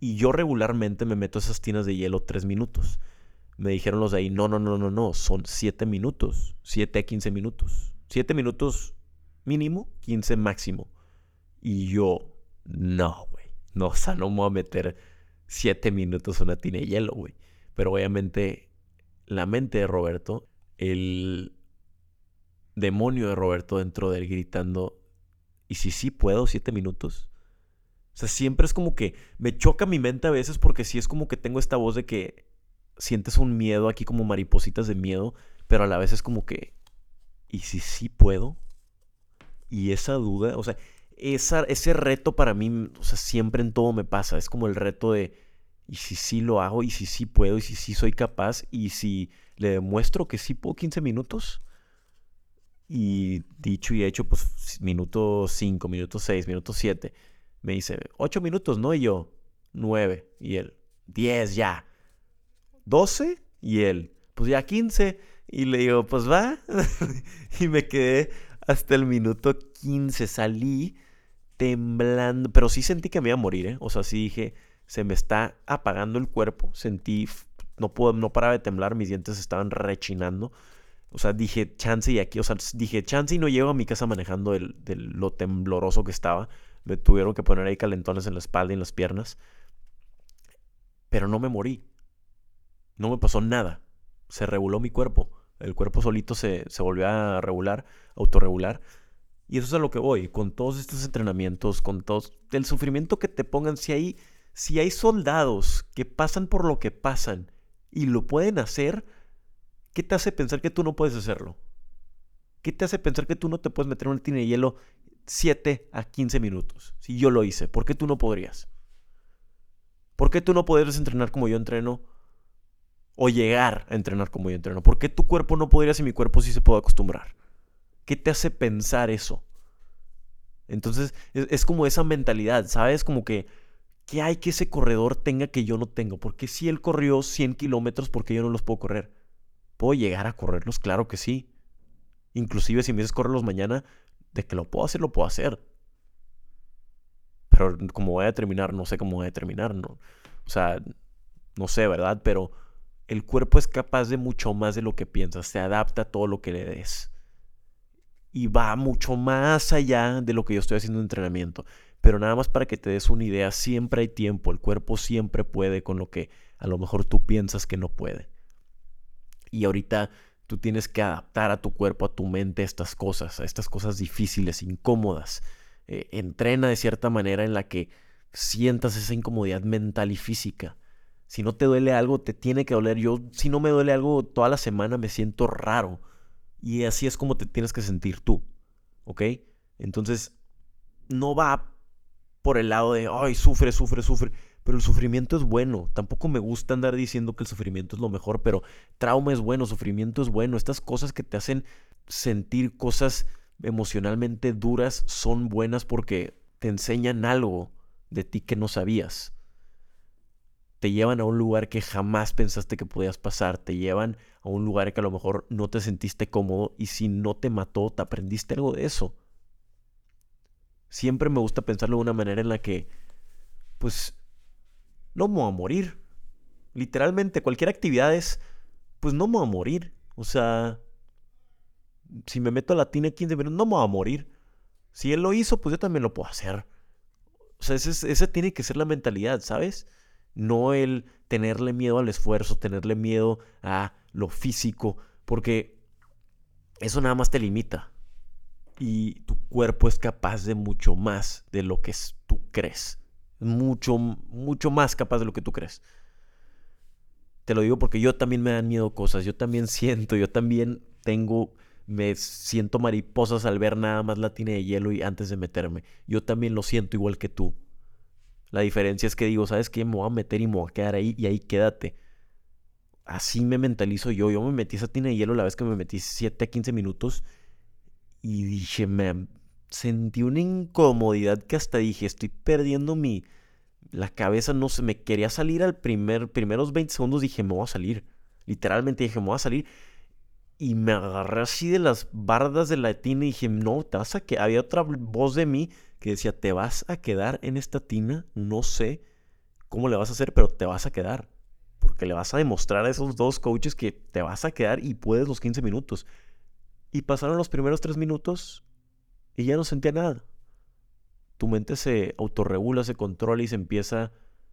Y yo regularmente me meto esas tinas de hielo tres minutos. Me dijeron los de ahí, no, no, no, no, no, son siete minutos. Siete a quince minutos. Siete minutos mínimo, 15 máximo. Y yo, no, güey. No, o sea, no me voy a meter 7 minutos una tina de hielo, güey. Pero obviamente, la mente de Roberto, el demonio de Roberto dentro de él gritando, ¿y si sí puedo 7 minutos? O sea, siempre es como que me choca mi mente a veces porque sí es como que tengo esta voz de que sientes un miedo aquí como maripositas de miedo, pero a la vez es como que, ¿y si sí puedo? Y esa duda, o sea, esa, ese reto para mí, o sea, siempre en todo me pasa. Es como el reto de, ¿y si sí lo hago? ¿Y si sí puedo? ¿Y si sí soy capaz? ¿Y si le demuestro que sí puedo 15 minutos? Y dicho y hecho, pues minuto 5, minuto 6, minuto 7. Me dice, 8 minutos, ¿no? Y yo, 9. Y él, 10 ya. 12. Y él, pues ya 15. Y le digo, pues va. y me quedé hasta el minuto 15 salí temblando, pero sí sentí que me iba a morir, ¿eh? O sea, sí dije, se me está apagando el cuerpo, sentí, no, puedo, no paraba de temblar, mis dientes estaban rechinando. O sea, dije, chance y aquí, o sea, dije, chance y no llego a mi casa manejando el, lo tembloroso que estaba. Me tuvieron que poner ahí calentones en la espalda y en las piernas. Pero no me morí. No me pasó nada. Se reguló mi cuerpo. El cuerpo solito se, volvió a regular, autorregular. Y eso es a lo que voy, con todos estos entrenamientos, con todos el sufrimiento que te pongan, si hay, si hay soldados que pasan por lo que pasan y lo pueden hacer, ¿qué te hace pensar que tú no puedes hacerlo? ¿Qué te hace pensar que tú no te puedes meter en una tina de hielo 7 a 15 minutos? Si yo lo hice, ¿por qué tú no podrías? ¿Por qué tú no podrías entrenar como yo entreno o llegar a entrenar como yo entreno? ¿Por qué tu cuerpo no podría si mi cuerpo sí se puede acostumbrar? ¿Qué te hace pensar eso? Entonces es, como esa mentalidad, ¿sabes? Como que, ¿qué hay que ese corredor tenga que yo no tengo? Porque si él corrió 100 kilómetros, ¿por qué yo no los puedo correr? ¿Puedo llegar a correrlos? Claro que sí. Inclusive si me dices correrlos mañana, de que lo puedo hacer, lo puedo hacer. Pero como voy a terminar, no sé cómo voy a terminar, ¿no? O sea, no sé, ¿verdad? Pero el cuerpo es capaz de mucho más de lo que piensas, se adapta a todo lo que le des. Y va mucho más allá de lo que yo estoy haciendo en entrenamiento. Pero nada más para que te des una idea, siempre hay tiempo, el cuerpo siempre puede con lo que a lo mejor tú piensas que no puede. Y ahorita tú tienes que adaptar a tu cuerpo, a tu mente estas cosas, a estas cosas difíciles, incómodas. Eh, entrena de cierta manera en la que sientas esa incomodidad mental y física si no te duele algo, te tiene que doler. Yo, si no me duele algo toda la semana, me siento raro. Y así es como te tienes que sentir tú. ¿Ok? Entonces, no va por el lado de, ay, sufre, sufre, sufre. Pero el sufrimiento es bueno. Tampoco me gusta andar diciendo que el sufrimiento es lo mejor, pero trauma es bueno, sufrimiento es bueno. Estas cosas que te hacen sentir cosas emocionalmente duras son buenas porque te enseñan algo de ti que no sabías. Te llevan a un lugar que jamás pensaste que podías pasar. Te llevan a un lugar que a lo mejor no te sentiste cómodo y si no te mató, te aprendiste algo de eso. Siempre me gusta pensarlo de una manera en la que, pues, no me voy a morir. Literalmente, cualquier actividad es, pues no me voy a morir. O sea, si me meto a la tina 15 minutos, no me voy a morir. Si él lo hizo, pues yo también lo puedo hacer. O sea, esa tiene que ser la mentalidad, ¿sabes? No el tenerle miedo al esfuerzo, tenerle miedo a lo físico, porque eso nada más te limita. Y tu cuerpo es capaz de mucho más de lo que tú crees. Mucho, mucho más capaz de lo que tú crees. Te lo digo porque yo también me dan miedo cosas, yo también siento, yo también tengo me siento mariposas al ver nada más la tina de hielo y antes de meterme. Yo también lo siento igual que tú. La diferencia es que digo, ¿sabes qué? Me voy a meter y me voy a quedar ahí y ahí quédate. Así me mentalizo yo. Yo me metí esa tina de hielo la vez que me metí 7 a 15 minutos y dije, me sentí una incomodidad que hasta dije, estoy perdiendo mi... La cabeza no se me quería salir al primer, primeros 20 segundos, dije, me voy a salir. Literalmente dije, me voy a salir y me agarré así de las bardas de la tina y dije, no, te vas a que había otra voz de mí que decía, te vas a quedar en esta tina, no sé cómo le vas a hacer, pero te vas a quedar. Porque le vas a demostrar a esos dos coaches que te vas a quedar y puedes los 15 minutos. Y pasaron los primeros 3 minutos y ya no sentía nada. Tu mente se autorregula, se controla y se empieza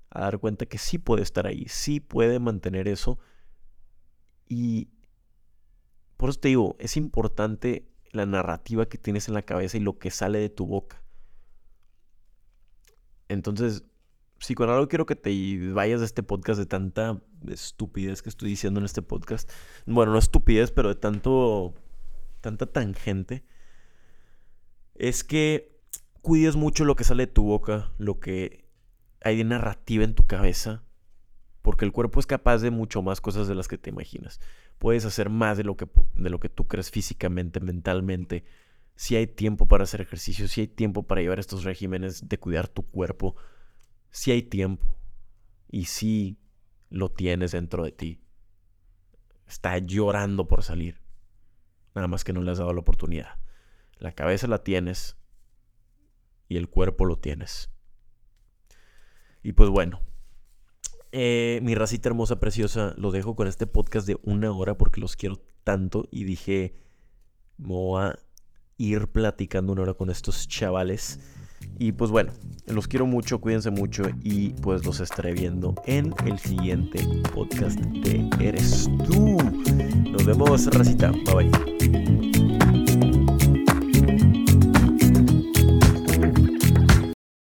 a dar cuenta que sí puede estar ahí, sí puede mantener eso. Y por eso te digo, es importante la narrativa que tienes en la cabeza y lo que sale de tu boca. Entonces, si con algo quiero que te vayas de este podcast de tanta estupidez que estoy diciendo en este podcast, bueno, no estupidez, pero de tanto, tanta tangente, es que cuides mucho lo que sale de tu boca, lo que hay de narrativa en tu cabeza, porque el cuerpo es capaz de mucho más cosas de las que te imaginas puedes hacer más de lo que, de lo que tú crees físicamente, mentalmente. Si hay tiempo para hacer ejercicio, si hay tiempo para llevar estos regímenes de cuidar tu cuerpo, si hay tiempo y si lo tienes dentro de ti. Está llorando por salir. Nada más que no le has dado la oportunidad. La cabeza la tienes y el cuerpo lo tienes. Y pues bueno, eh, mi racita hermosa, preciosa, lo dejo con este podcast de una hora porque los quiero tanto y dije, me voy a ir platicando una hora con estos chavales. Y pues bueno, los quiero mucho, cuídense mucho y pues los estaré viendo en el siguiente podcast de Eres tú. Nos vemos, racita. Bye bye.